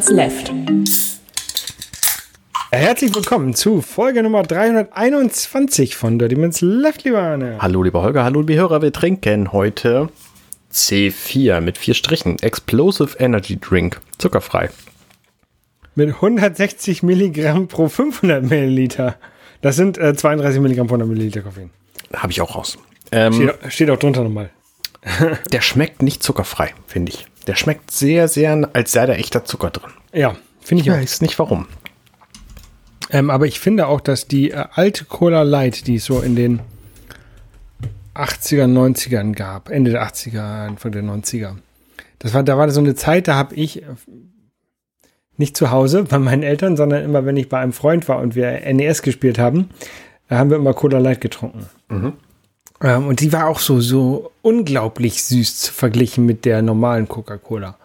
Minutes Left. Herzlich willkommen zu Folge Nummer 321 von Dirty Minutes Left, lieber Arne. Hallo lieber Holger, hallo liebe Hörer, wir trinken heute C4 mit vier Strichen. Explosive Energy Drink, zuckerfrei. Mit 160 Milligramm pro 500 Milliliter. Das sind äh, 32 Milligramm pro 100 Milliliter Koffein. Habe ich auch raus. Ähm, Steht, steht auch drunter nochmal. der schmeckt nicht zuckerfrei, finde ich. Der schmeckt sehr, sehr, als sei da echter Zucker drin. Ja, finde ich Ich auch. weiß nicht warum. Ähm, aber ich finde auch, dass die äh, alte Cola Light, die es so in den 80er, 90ern gab, Ende der 80er, Anfang der 90er, das war, da war so eine Zeit, da habe ich äh, nicht zu Hause bei meinen Eltern, sondern immer, wenn ich bei einem Freund war und wir NES gespielt haben, da haben wir immer Cola Light getrunken. Ähm, und die war auch so, so unglaublich süß verglichen mit der normalen Coca-Cola.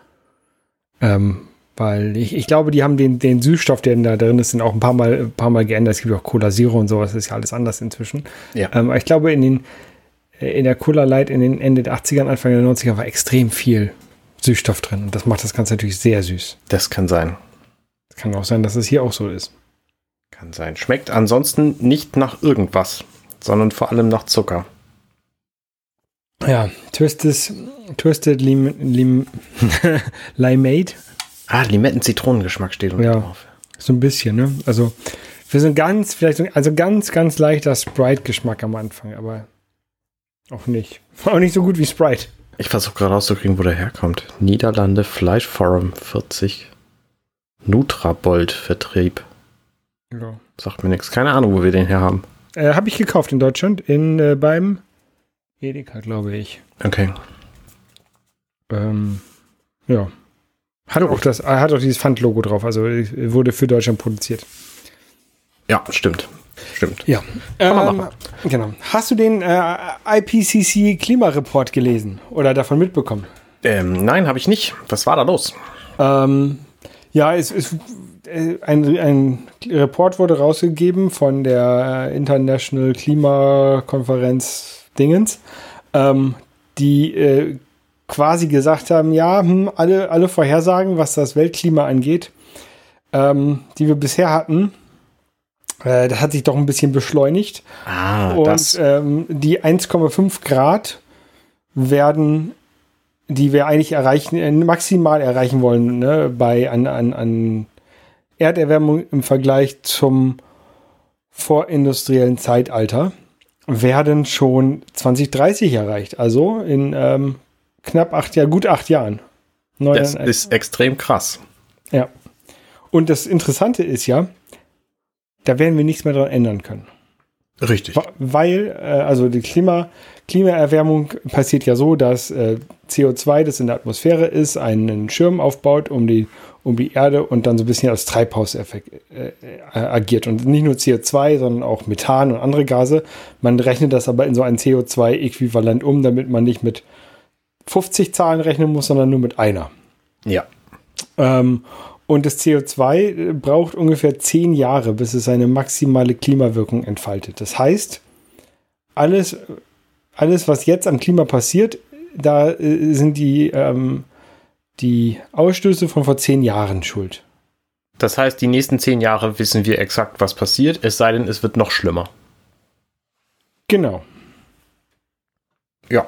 Ähm, weil ich, ich glaube, die haben den, den Süßstoff, der da drin ist, sind auch ein paar Mal, ein paar Mal geändert. Es gibt auch Cola Zero und sowas, ist ja alles anders inzwischen. Ja. Ähm, aber ich glaube, in den, äh, in der Cola Light in den Ende der 80er, Anfang der 90er war extrem viel Süßstoff drin. Und das macht das Ganze natürlich sehr süß. Das kann sein. Kann auch sein, dass es hier auch so ist. Kann sein. Schmeckt ansonsten nicht nach irgendwas, sondern vor allem nach Zucker. Ja, Twisted, Twisted Lim, Lim, Limeade. Ah, Limetten-Zitronengeschmack steht unten Ja. drauf. So ein bisschen, ne? Also, für so ein ganz, vielleicht, so- also ganz, ganz leichter Sprite-Geschmack am Anfang, aber auch nicht. Auch nicht so gut wie Sprite. Ich versuche gerade rauszukriegen, wo der herkommt. Niederlande Fleischforum 40. Nutrabold Vertrieb. Ja. Sagt mir nichts. Keine Ahnung, wo wir den her haben. Äh, Habe ich gekauft in Deutschland, in, äh, beim Edeka, glaube ich. Okay. Ähm, ja. Hat auch, das, äh, hat auch dieses Pfand-Logo drauf, also äh, wurde für Deutschland produziert. Ja, stimmt. Stimmt. Ja. Ähm, genau. Hast du den äh, IPCC Klimareport gelesen oder davon mitbekommen? Ähm, nein, habe ich nicht. Was war da los? Ähm, ja, es ist äh, ein, ein Report wurde rausgegeben von der International Klimakonferenz Dingens, ähm, die äh, quasi gesagt haben, ja, hm, alle, alle Vorhersagen, was das Weltklima angeht, ähm, die wir bisher hatten, äh, das hat sich doch ein bisschen beschleunigt. Ah, Und das. ähm, die 1,5 Grad werden, die wir eigentlich erreichen, äh, maximal erreichen wollen, ne, bei an, an, an Erderwärmung im Vergleich zum vorindustriellen Zeitalter, werden schon 2030 erreicht. Also in ähm, knapp acht Jahren, gut acht Jahren. Neun, das ist extrem krass. ja. Und das Interessante ist ja, da werden wir nichts mehr daran ändern können. Richtig. Weil, äh, also die Klima, Klimaerwärmung passiert ja so, dass äh, CO2, das in der Atmosphäre ist, einen Schirm aufbaut um die, um die Erde und dann so ein bisschen als Treibhauseffekt äh, äh, agiert. Und nicht nur CO2, sondern auch Methan und andere Gase. Man rechnet das aber in so ein CO2-Äquivalent um, damit man nicht mit 50 Zahlen rechnen muss, sondern nur mit einer. Ja. Ähm, und das CO2 braucht ungefähr zehn Jahre, bis es seine maximale Klimawirkung entfaltet. Das heißt, alles, alles was jetzt am Klima passiert, da äh, sind die, ähm, die Ausstöße von vor zehn Jahren schuld. Das heißt, die nächsten zehn Jahre wissen wir exakt, was passiert, es sei denn, es wird noch schlimmer. Genau. Ja.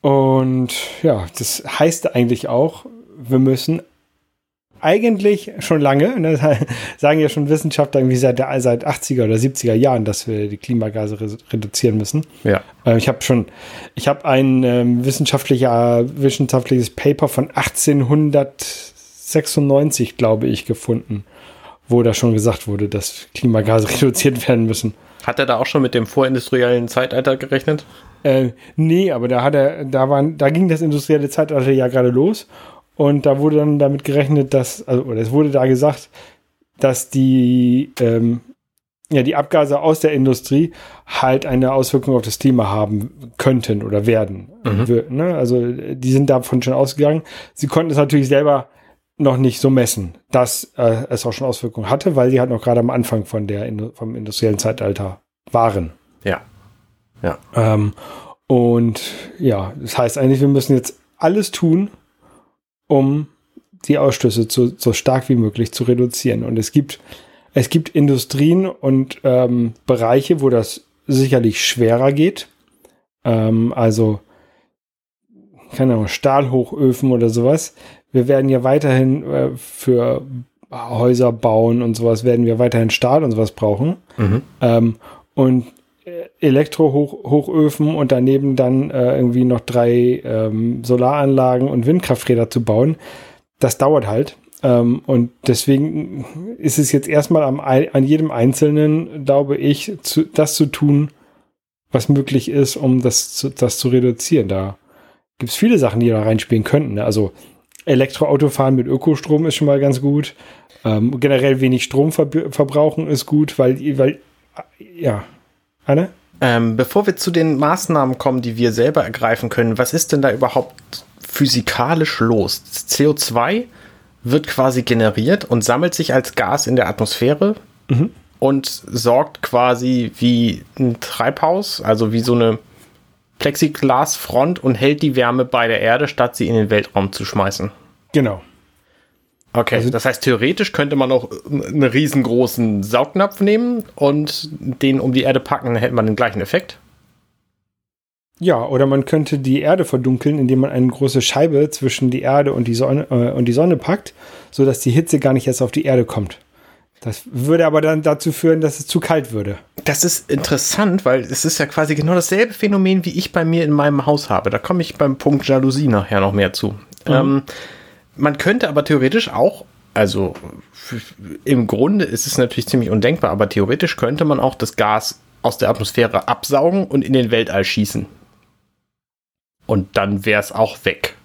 Und ja, das heißt eigentlich auch, wir müssen eigentlich schon lange, ne, sagen ja schon Wissenschaftler irgendwie seit, der, seit 80er oder 70er Jahren, dass wir die Klimagase re reduzieren müssen. Ja. Äh, ich habe schon, ich habe ein ähm, wissenschaftlicher, wissenschaftliches Paper von 1896, glaube ich, gefunden, wo da schon gesagt wurde, dass Klimagase reduziert werden müssen. Hat er da auch schon mit dem vorindustriellen Zeitalter gerechnet? Äh, nee, aber da hat er, da waren, da ging das industrielle Zeitalter ja gerade los und da wurde dann damit gerechnet, dass, also, oder es wurde da gesagt, dass die, ähm, ja, die Abgase aus der Industrie halt eine Auswirkung auf das Klima haben könnten oder werden. Mhm. Wir- ne? Also die sind davon schon ausgegangen. Sie konnten es natürlich selber noch nicht so messen, dass äh, es auch schon Auswirkungen hatte, weil sie halt noch gerade am Anfang von der vom industriellen Zeitalter waren. Ja. Ja. Ähm, und ja, das heißt eigentlich, wir müssen jetzt alles tun, um die Ausstöße zu, so stark wie möglich zu reduzieren. Und es gibt, es gibt Industrien und ähm, Bereiche, wo das sicherlich schwerer geht. Ähm, also, keine Ahnung, Stahlhochöfen oder sowas. Wir werden ja weiterhin äh, für Häuser bauen und sowas, werden wir weiterhin Stahl und sowas brauchen. Mhm. Ähm, und Elektrohochöfen und daneben dann äh, irgendwie noch drei ähm, Solaranlagen und Windkrafträder zu bauen, das dauert halt. Ähm, und deswegen ist es jetzt erstmal am, an jedem Einzelnen, glaube ich, zu, das zu tun, was möglich ist, um das zu, das zu reduzieren. Da gibt es viele Sachen, die da reinspielen könnten. Ne? Also Elektroautofahren mit Ökostrom ist schon mal ganz gut. Ähm, generell wenig Strom ver verbrauchen ist gut, weil, weil ja, Anne? Ähm, bevor wir zu den Maßnahmen kommen, die wir selber ergreifen können, was ist denn da überhaupt physikalisch los? CO2 wird quasi generiert und sammelt sich als Gas in der Atmosphäre mhm. und sorgt quasi wie ein Treibhaus, also wie so eine Plexiglasfront und hält die Wärme bei der Erde, statt sie in den Weltraum zu schmeißen. Genau. Okay, also, das heißt, theoretisch könnte man auch einen riesengroßen Saugnapf nehmen und den um die Erde packen, dann hätte man den gleichen Effekt. Ja, oder man könnte die Erde verdunkeln, indem man eine große Scheibe zwischen die Erde und die Sonne, äh, und die Sonne packt, sodass die Hitze gar nicht erst auf die Erde kommt. Das würde aber dann dazu führen, dass es zu kalt würde. Das ist interessant, weil es ist ja quasi genau dasselbe Phänomen, wie ich bei mir in meinem Haus habe. Da komme ich beim Punkt Jalousie nachher noch mehr zu. Mhm. Ähm, man könnte aber theoretisch auch, also im Grunde ist es natürlich ziemlich undenkbar, aber theoretisch könnte man auch das Gas aus der Atmosphäre absaugen und in den Weltall schießen. Und dann wäre es auch weg.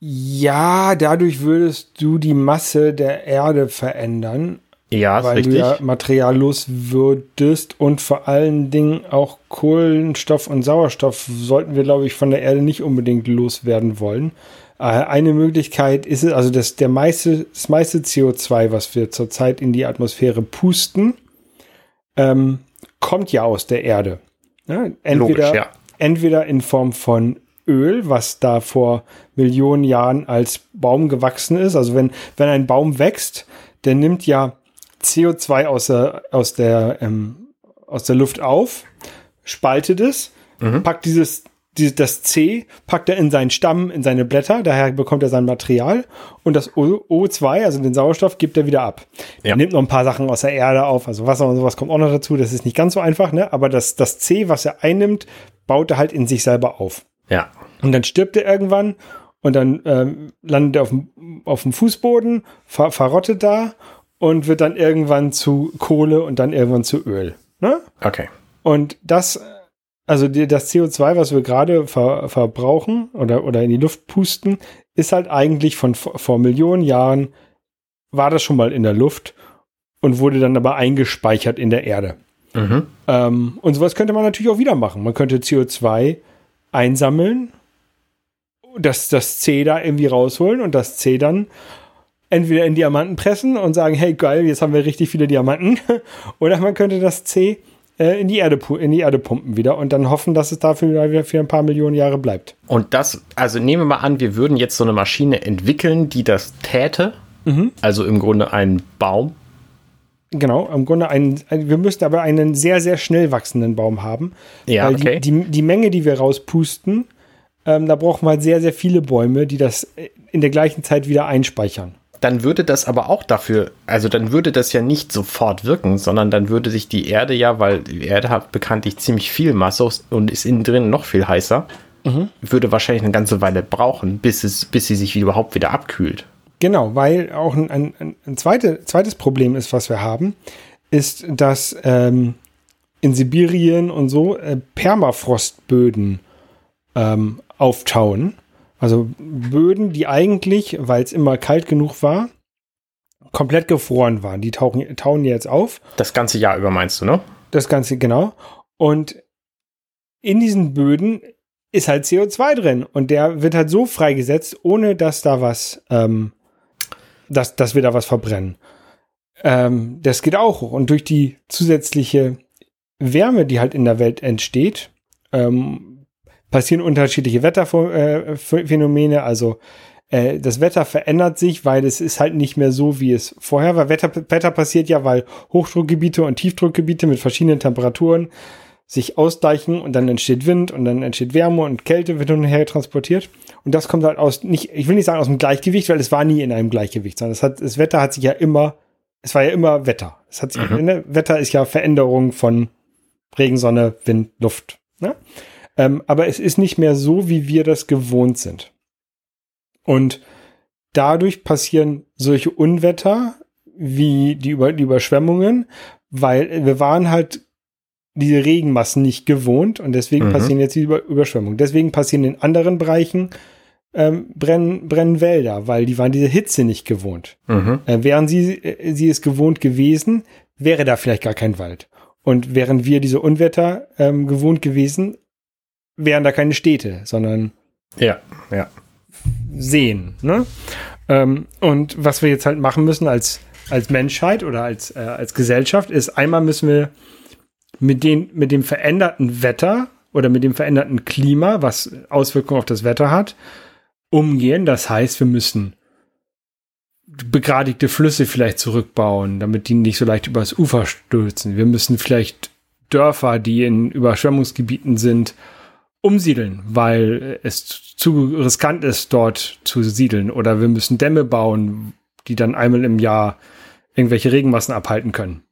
Ja, dadurch würdest du die Masse der Erde verändern. Ja, weil richtig. du ja Material los würdest und vor allen Dingen auch Kohlenstoff und Sauerstoff sollten wir, glaube ich, von der Erde nicht unbedingt loswerden wollen. Äh, eine Möglichkeit ist es, also das, der meiste, das meiste CO2, was wir zurzeit in die Atmosphäre pusten, ähm, kommt ja aus der Erde. Ja, entweder, Logisch, ja. entweder in Form von Öl, was da vor Millionen Jahren als Baum gewachsen ist. Also wenn, wenn ein Baum wächst, der nimmt ja CO2 aus der, aus der, ähm, aus der Luft auf, spaltet es, mhm. packt dieses die, das C packt er in seinen Stamm, in seine Blätter, daher bekommt er sein Material und das o 2 also den Sauerstoff, gibt er wieder ab. Ja. Er nimmt noch ein paar Sachen aus der Erde auf, also Wasser und sowas kommt auch noch dazu, das ist nicht ganz so einfach, ne? aber das, das C, was er einnimmt, baut er halt in sich selber auf. Ja. Und dann stirbt er irgendwann und dann ähm, landet er auf dem, auf dem Fußboden, ver verrottet da und wird dann irgendwann zu Kohle und dann irgendwann zu Öl. Ne? Okay. Und das also die, das CO2, was wir gerade ver, verbrauchen oder, oder in die Luft pusten, ist halt eigentlich von vor Millionen Jahren, war das schon mal in der Luft und wurde dann aber eingespeichert in der Erde. Mhm. Ähm, und sowas könnte man natürlich auch wieder machen. Man könnte CO2 einsammeln, das, das C da irgendwie rausholen und das C dann entweder in Diamanten pressen und sagen, hey geil, jetzt haben wir richtig viele Diamanten. Oder man könnte das C äh, in, die Erde, in die Erde pumpen wieder und dann hoffen, dass es dafür wieder für ein paar Millionen Jahre bleibt. Und das, also nehmen wir mal an, wir würden jetzt so eine Maschine entwickeln, die das täte. Mhm. Also im Grunde ein Baum. Genau, im Grunde einen, wir müssten aber einen sehr, sehr schnell wachsenden Baum haben. Ja, weil okay. Die, die, die Menge, die wir rauspusten, ähm, da brauchen wir halt sehr, sehr viele Bäume, die das in der gleichen Zeit wieder einspeichern dann würde das aber auch dafür, also dann würde das ja nicht sofort wirken, sondern dann würde sich die Erde ja, weil die Erde hat bekanntlich ziemlich viel Masse und ist innen drin noch viel heißer, mhm. würde wahrscheinlich eine ganze Weile brauchen, bis, es, bis sie sich überhaupt wieder abkühlt. Genau, weil auch ein, ein, ein zweite, zweites Problem ist, was wir haben, ist, dass ähm, in Sibirien und so äh, Permafrostböden ähm, auftauen also Böden, die eigentlich, weil es immer kalt genug war, komplett gefroren waren. Die tauchen, tauen jetzt auf. Das ganze Jahr über meinst du, ne? Das ganze, genau. Und in diesen Böden ist halt CO2 drin und der wird halt so freigesetzt, ohne dass da was, ähm, dass, dass wir da was verbrennen. Ähm, das geht auch. Und durch die zusätzliche Wärme, die halt in der Welt entsteht, ähm, passieren unterschiedliche Wetterphänomene. Also äh, das Wetter verändert sich, weil es ist halt nicht mehr so, wie es vorher war. Wetter, Wetter passiert ja, weil Hochdruckgebiete und Tiefdruckgebiete mit verschiedenen Temperaturen sich ausgleichen und dann entsteht Wind und dann entsteht Wärme und Kälte wird hin und her transportiert. Und das kommt halt aus, nicht, ich will nicht sagen aus dem Gleichgewicht, weil es war nie in einem Gleichgewicht, sondern es hat, das Wetter hat sich ja immer, es war ja immer Wetter. Es hat sich, mhm. Ne, Wetter ist ja Veränderung von Regen, Sonne, Wind, Luft. Ne? Ähm, aber es ist nicht mehr so, wie wir das gewohnt sind. Und dadurch passieren solche Unwetter wie die, Über die Überschwemmungen, weil wir waren halt diese Regenmassen nicht gewohnt und deswegen mhm. passieren jetzt die Über Überschwemmungen. Deswegen passieren in anderen Bereichen ähm, brennen, brennen Wälder, weil die waren diese Hitze nicht gewohnt. Mhm. Äh, wären sie, äh, sie es gewohnt gewesen, wäre da vielleicht gar kein Wald. Und wären wir diese Unwetter ähm, gewohnt gewesen, wären da keine Städte, sondern ja, ja. Seen. Ne? Ähm, und was wir jetzt halt machen müssen als, als Menschheit oder als, äh, als Gesellschaft, ist einmal müssen wir mit, den, mit dem veränderten Wetter oder mit dem veränderten Klima, was Auswirkungen auf das Wetter hat, umgehen. Das heißt, wir müssen begradigte Flüsse vielleicht zurückbauen, damit die nicht so leicht übers Ufer stürzen. Wir müssen vielleicht Dörfer, die in Überschwemmungsgebieten sind, umsiedeln, weil es zu riskant ist, dort zu siedeln. Oder wir müssen Dämme bauen, die dann einmal im Jahr irgendwelche Regenmassen abhalten können.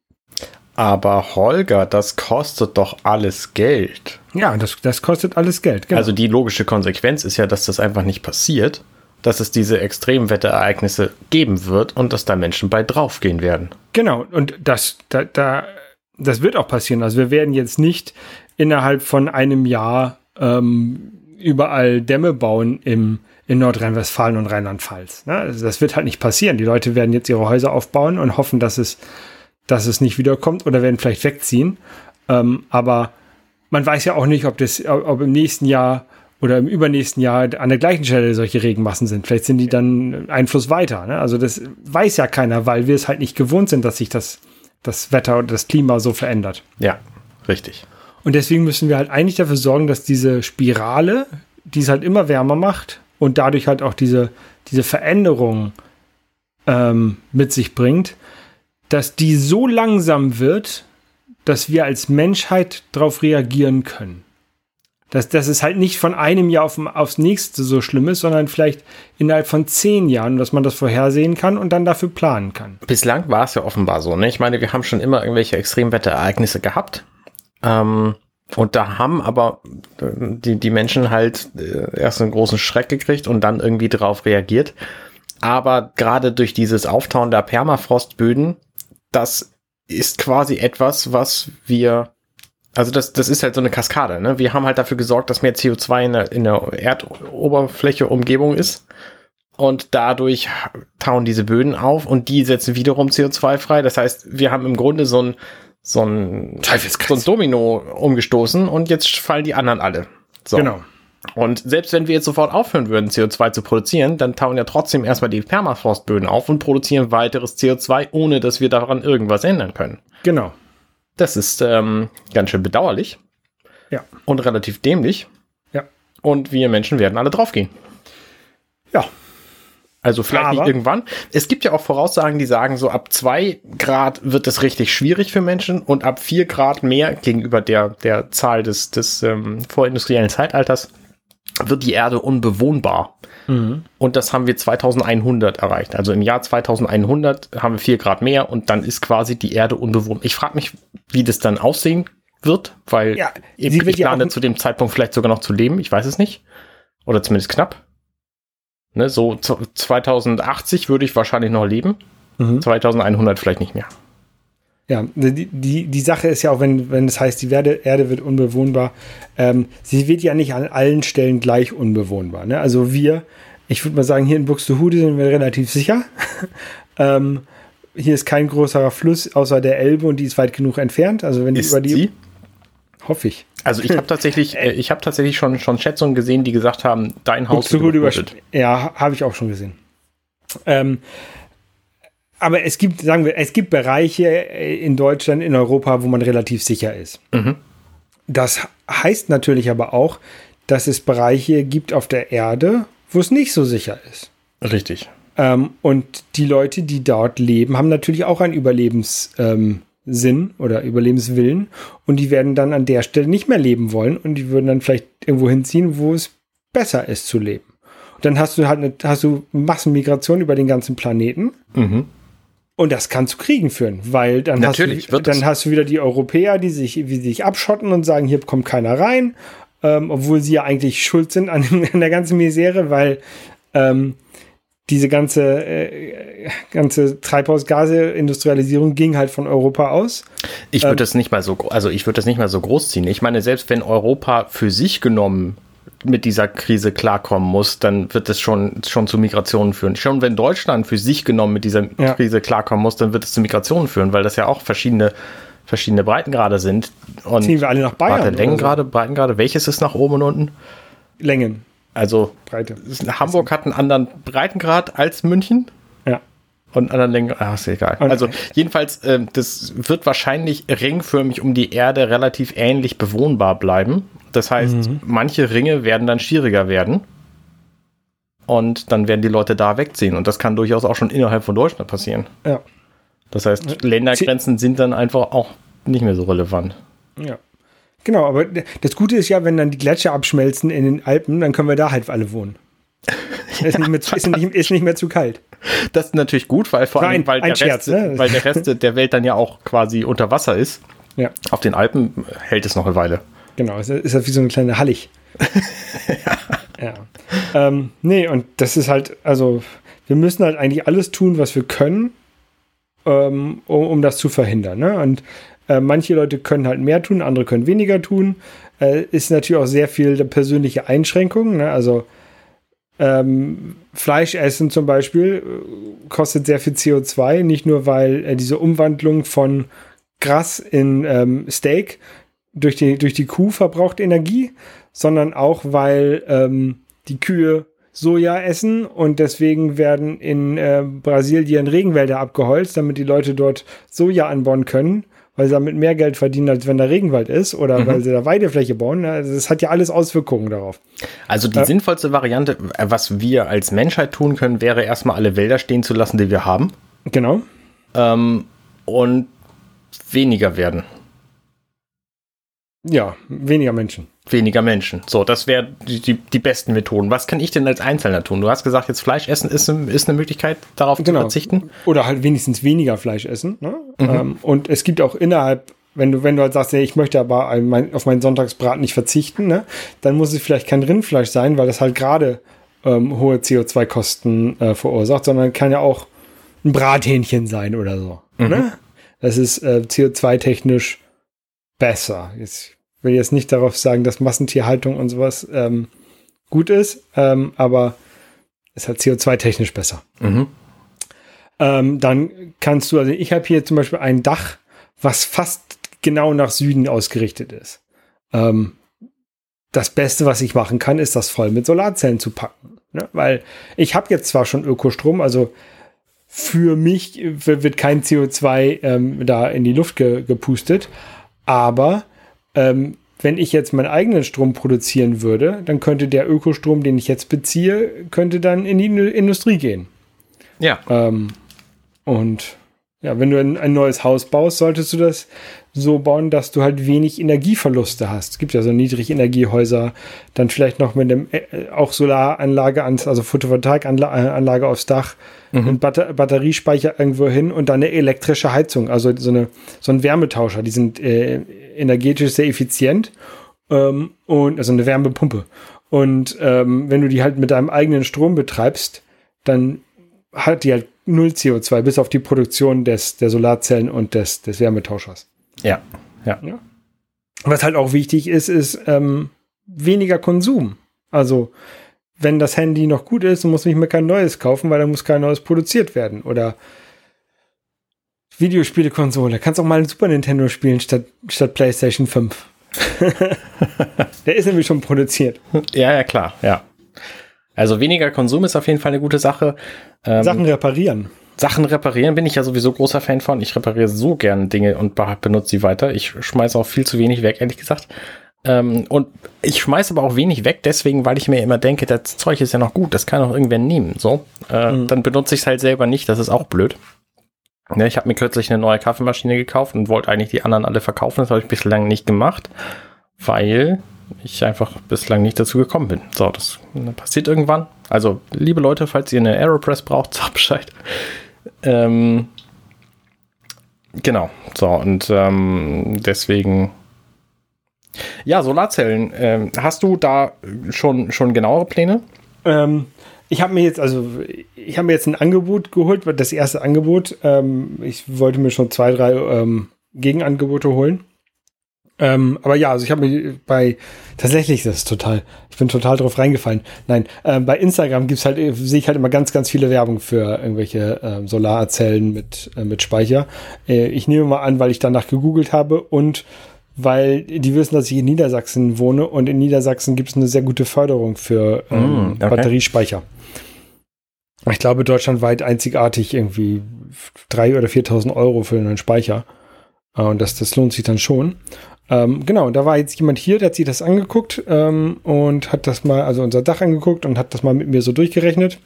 Aber Holger, das kostet doch alles Geld. Ja, das, das kostet alles Geld. Genau. Also die logische Konsequenz ist ja, dass das einfach nicht passiert, dass es diese Extremwetterereignisse geben wird und dass da Menschen bei draufgehen werden. Genau, und das, da, da, das wird auch passieren. Also wir werden jetzt nicht innerhalb von einem Jahr ähm, überall Dämme bauen im, in Nordrhein-Westfalen und Rheinland-Pfalz. Ne? Also das wird halt nicht passieren. Die Leute werden jetzt ihre Häuser aufbauen und hoffen, dass es dass es nicht wiederkommt oder werden vielleicht wegziehen. Ähm, aber man weiß ja auch nicht, ob das, ob im nächsten Jahr oder im übernächsten Jahr an der gleichen Stelle solche Regenmassen sind. Vielleicht sind die dann Einfluss weiter. Ne? Also das weiß ja keiner, weil wir es halt nicht gewohnt sind, dass sich das, das Wetter oder das Klima so verändert. Ja, richtig. Und deswegen müssen wir halt eigentlich dafür sorgen, dass diese Spirale, die es halt immer wärmer macht und dadurch halt auch diese, diese Veränderung ähm, mit sich bringt, dass die so langsam wird, dass wir als Menschheit darauf reagieren können. Dass, dass es halt nicht von einem Jahr auf, aufs nächste so schlimm ist, sondern vielleicht innerhalb von zehn Jahren, dass man das vorhersehen kann und dann dafür planen kann. Bislang war es ja offenbar so. Ne? Ich meine, wir haben schon immer irgendwelche Extremwetterereignisse gehabt. Ähm, und da haben aber die, die Menschen halt äh, erst einen großen Schreck gekriegt und dann irgendwie darauf reagiert. Aber gerade durch dieses Auftauen der Permafrostböden das ist quasi etwas, was wir, also das, das ist halt so eine Kaskade. Ne? Wir haben halt dafür gesorgt, dass mehr CO2 in der, in der Erdoberfläche Umgebung ist. Und dadurch tauen diese Böden auf und die setzen wiederum CO2 frei. Das heißt, wir haben im Grunde so ein, so ein, so ein Domino umgestoßen und jetzt fallen die anderen alle. So. Genau. Und selbst wenn wir jetzt sofort aufhören würden, CO2 zu produzieren, dann tauen ja trotzdem erstmal die Permafrostböden auf und produzieren weiteres CO2, ohne dass wir daran irgendwas ändern können. Genau. Das ist ähm, ganz schön bedauerlich. Ja. Und relativ dämlich. Ja. Und wir Menschen werden alle draufgehen. Ja. Also vielleicht Aber nicht irgendwann. Es gibt ja auch Voraussagen, die sagen, so ab zwei Grad wird es richtig schwierig für Menschen und ab vier Grad mehr gegenüber der, der Zahl des, des ähm, vorindustriellen Zeitalters wird die Erde unbewohnbar. Mhm. Und das haben wir 2100 erreicht. Also im Jahr 2100 haben wir vier Grad mehr und dann ist quasi die Erde unbewohnbar. Ich frage mich, wie das dann aussehen wird, weil ja, ich, ich plane ja zu dem Zeitpunkt vielleicht sogar noch zu leben. Ich weiß es nicht. Oder zumindest knapp. Ne, so 2080 würde ich wahrscheinlich noch leben. Mhm. 2100 vielleicht nicht mehr. Ja, die, die, die Sache ist ja auch, wenn, wenn es heißt, die Erde, Erde wird unbewohnbar, ähm, sie wird ja nicht an allen Stellen gleich unbewohnbar. Ne? Also wir, ich würde mal sagen, hier in Buxtehude sind wir relativ sicher. ähm, hier ist kein größerer Fluss außer der Elbe und die ist weit genug entfernt. Also wenn ist über die. Sie? Hoffe ich. Also ich habe tatsächlich, äh, ich habe tatsächlich schon, schon Schätzungen gesehen, die gesagt haben, dein Haus Buxtehude ist Ja, habe ich auch schon gesehen. Ähm, aber es gibt, sagen wir, es gibt Bereiche äh, in Deutschland, in Europa, wo man relativ sicher ist. Mhm. Das heißt natürlich aber auch, dass es Bereiche gibt auf der Erde, wo es nicht so sicher ist. Richtig. Ähm, und die Leute, die dort leben, haben natürlich auch einen Überlebenssinn ähm, oder Überlebenswillen und die werden dann an der Stelle nicht mehr leben wollen und die würden dann vielleicht irgendwo hinziehen, wo es besser ist zu leben. Und dann hast du halt eine, hast du Massenmigration über den ganzen Planeten. Mhm. Und das kann zu Kriegen führen, weil dann, Natürlich, hast, du, dann hast du wieder die Europäer, die sich, wie sich abschotten und sagen, hier kommt keiner rein, ähm, obwohl sie ja eigentlich schuld sind an, an der ganzen Misere, weil ähm, diese ganze, äh, ganze Treibhausgase-Industrialisierung ging halt von Europa aus. Ich würde das nicht mal so, also ich würde das nicht mal so groß ziehen. Ich meine, selbst wenn Europa für sich genommen mit dieser Krise klarkommen muss, dann wird es schon, schon zu Migrationen führen. Schon wenn Deutschland für sich genommen mit dieser Ja. Krise klarkommen muss, dann wird es zu Migrationen führen, weil das ja auch verschiedene, verschiedene Breitengrade sind. Und Ziehen wir alle nach Bayern. warte, Längengrade, Breitengrade, welches ist nach oben und unten? so. Längen, Also Breite. Hamburg hat einen anderen Breitengrad als München. Ja. Und anderen Längen, ach, ist egal. Und- also jedenfalls, ähm, das wird wahrscheinlich ringförmig um die Erde relativ ähnlich bewohnbar bleiben. Das heißt, Mhm. manche Ringe werden dann schwieriger werden. Und dann werden die Leute da wegziehen. Und das kann durchaus auch schon innerhalb von Deutschland passieren. Ja. Das heißt, Ländergrenzen sind dann einfach auch nicht mehr so relevant. Ja. Genau, aber das Gute ist ja, wenn dann die Gletscher abschmelzen in den Alpen, dann können wir da halt alle wohnen. ist, nicht mehr, zu- ist, nicht, ist nicht mehr zu kalt. Das ist natürlich gut, weil vor allem, weil, der Scherz, Rest, ne? weil der Rest der Welt dann ja auch quasi unter Wasser ist. Ja, Auf den Alpen hält es noch eine Weile. genau. Es ist halt wie so eine kleine Hallig. ja. Ähm, nee, und das ist halt, also, wir müssen halt eigentlich alles tun, was wir können, ähm, um, um das zu verhindern. Ne? Und äh, manche Leute können halt mehr tun, andere können weniger tun. Äh, ist natürlich auch sehr viel persönliche Einschränkung. Ne? Also, ähm, Fleisch essen zum Beispiel äh, kostet sehr viel CO2, nicht nur weil äh, diese Umwandlung von Gras in ähm, Steak durch die, durch die Kuh verbraucht Energie, sondern auch weil ähm, die Kühe Soja essen und deswegen werden in äh, Brasilien Regenwälder abgeholzt, damit die Leute dort Soja anbauen können, weil sie damit mehr Geld verdienen, als wenn da Regenwald ist oder weil sie da Weidefläche bauen. Also das hat ja alles Auswirkungen darauf. Also die sinnvollste Variante, äh, was wir als Menschheit tun können, wäre erstmal alle Wälder stehen zu lassen, die wir haben. Genau. Ähm, und weniger werden. Ja, weniger Menschen. Weniger Menschen. So, das wäre die, die, die besten Methoden. Was kann ich denn als Einzelner tun? Du hast gesagt, jetzt Fleisch essen ist, ist eine Möglichkeit, darauf zu verzichten. Oder halt wenigstens weniger Fleisch essen. Ne? Ähm, und es gibt auch innerhalb, wenn du, wenn du halt sagst, ja, ich möchte aber auf meinen Sonntagsbraten nicht verzichten, ne? dann muss es vielleicht kein Rindfleisch sein, weil das halt gerade ähm, hohe CO2-Kosten äh, verursacht, sondern kann ja auch ein Brathähnchen sein oder so. Ne? Das ist äh, CO2-technisch besser. Jetzt will jetzt nicht darauf sagen, dass Massentierhaltung und sowas ähm, gut ist, ähm, aber ist halt CO2-technisch besser. Mhm. Ähm, dann kannst du, also ich habe hier zum Beispiel ein Dach, was fast genau nach Süden ausgerichtet ist. Ähm, das Beste, was ich machen kann, ist das voll mit Solarzellen zu packen. Ne? Weil ich habe jetzt zwar schon Ökostrom, also für mich wird kein CO2 ähm, da in die Luft ge gepustet, aber ähm, wenn ich jetzt meinen eigenen Strom produzieren würde, dann könnte der Ökostrom, den ich jetzt beziehe, könnte dann in die Indu- Industrie gehen. Ja. Ähm, und ja, wenn du ein, ein neues Haus baust, solltest du das so bauen, dass du halt wenig Energieverluste hast. Es gibt ja so Niedrigenergiehäuser, dann vielleicht noch mit einem äh, auch Solaranlage ans, also Photovoltaikanlage aufs Dach, einen Batter Batteriespeicher irgendwo hin und dann eine elektrische Heizung, also so eine so ein Wärmetauscher. Die sind äh, energetisch sehr effizient ähm, und also eine Wärmepumpe. Und ähm, wenn du die halt mit deinem eigenen Strom betreibst, dann hat die halt null CO2 bis auf die Produktion des, der Solarzellen und des, des Wärmetauschers. Ja. Ja. Was halt auch wichtig ist, ist ähm, weniger Konsum. Also wenn das Handy noch gut ist, dann muss ich mir kein neues kaufen, weil dann muss kein neues produziert werden. Oder Videospielekonsole. Kannst auch mal ein Super Nintendo spielen statt, statt PlayStation 5. Der ist nämlich schon produziert. Ja, ja, klar, ja. Also weniger Konsum ist auf jeden Fall eine gute Sache. Ähm, Sachen reparieren. Sachen reparieren bin ich ja sowieso großer Fan von. Ich repariere so gern Dinge und be- benutze sie weiter. Ich schmeiße auch viel zu wenig weg, ehrlich gesagt. Ähm, und ich schmeiße aber auch wenig weg, deswegen, weil ich mir immer denke, das Zeug ist ja noch gut, das kann auch irgendwer nehmen. So, äh, mhm. dann benutze ich es halt selber nicht, das ist auch blöd. Ja, ich habe mir kürzlich eine neue Kaffeemaschine gekauft und wollte eigentlich die anderen alle verkaufen. Das habe ich bislang nicht gemacht, weil ich einfach bislang nicht dazu gekommen bin. So, das passiert irgendwann. Also, liebe Leute, falls ihr eine Aeropress braucht, sagt Bescheid. Ähm, genau. So, und ähm, deswegen. Ja, Solarzellen. Ähm, hast du da schon, schon genauere Pläne? Ähm, ich habe mir jetzt, also ich habe mir jetzt ein Angebot geholt, das erste Angebot. Ähm, ich wollte mir schon zwei, drei ähm, Gegenangebote holen. Ähm, aber ja, also ich habe mir bei tatsächlich das ist total, ich bin total drauf reingefallen. Nein, äh, bei Instagram gibt's halt, sehe ich halt immer ganz, ganz viele Werbung für irgendwelche äh, Solarzellen mit, äh, mit Speicher. Äh, ich nehme mal an, weil ich danach gegoogelt habe und weil die wissen, dass ich in Niedersachsen wohne und in Niedersachsen gibt es eine sehr gute Förderung für ähm, mm, okay. Batteriespeicher. Ich glaube, deutschlandweit einzigartig irgendwie drei oder 4.000 Euro für einen Speicher. Äh, und das, das lohnt sich dann schon. Ähm, genau, da war jetzt jemand hier, der hat sich das angeguckt ähm, und hat das mal, also unser Dach angeguckt und hat das mal mit mir so durchgerechnet.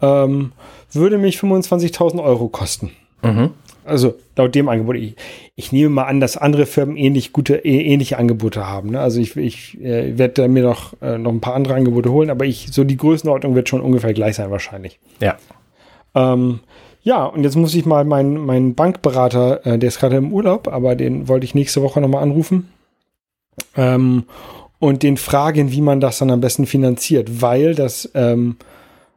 Ähm, würde mich 25.000 Euro kosten. Mhm. Also laut dem Angebot. Ich, ich, nehme mal an, dass andere Firmen ähnlich gute, ähnliche Angebote haben. Ne? Also ich, ich äh, werde mir noch, äh, noch ein paar andere Angebote holen, aber ich, so die Größenordnung wird schon ungefähr gleich sein wahrscheinlich. Ja. Ähm, ja, und jetzt muss ich mal meinen mein Bankberater, äh, der ist gerade im Urlaub, aber den wollte ich nächste Woche nochmal anrufen. Ähm, und den fragen, wie man das dann am besten finanziert, weil das, ähm,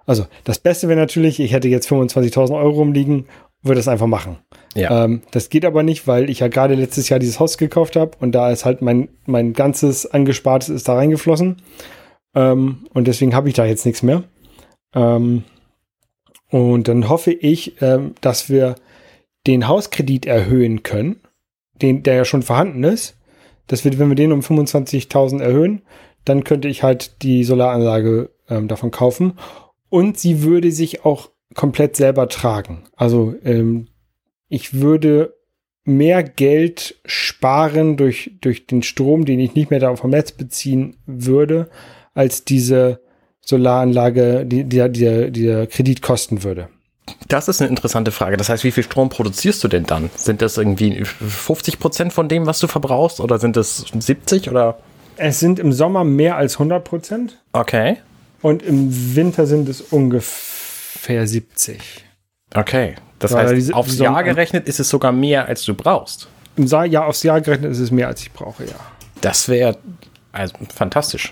also das Beste wäre natürlich, ich hätte jetzt 25.000 Euro rumliegen, würde es einfach machen. Ja. Ähm, das geht aber nicht, weil ich ja gerade letztes Jahr dieses Haus gekauft habe und da ist halt mein, mein ganzes Angespartes ist da reingeflossen. Ähm, und deswegen habe ich da jetzt nichts mehr. Ähm, und dann hoffe ich, ähm, dass wir den Hauskredit erhöhen können, den, der ja schon vorhanden ist. Dass wir, wenn wir den um 25.000 erhöhen, dann könnte ich halt die Solaranlage ähm, davon kaufen. Und sie würde sich auch komplett selber tragen. Also ähm, ich würde mehr Geld sparen durch, durch den Strom, den ich nicht mehr da vom Netz beziehen würde, als diese Solaranlage, die, die, die, der Kredit kosten würde? Das ist eine interessante Frage. Das heißt, wie viel Strom produzierst du denn dann? Sind das irgendwie 50 Prozent von dem, was du verbrauchst? Oder sind es 70 oder? Es sind im Sommer mehr als 100 Prozent. Okay. Und im Winter sind es ungefähr 70. Okay. Das Weil heißt, diese, aufs Jahr gerechnet ist es sogar mehr, als du brauchst. Im Jahr aufs Jahr gerechnet ist es mehr, als ich brauche, ja. Das wäre also fantastisch.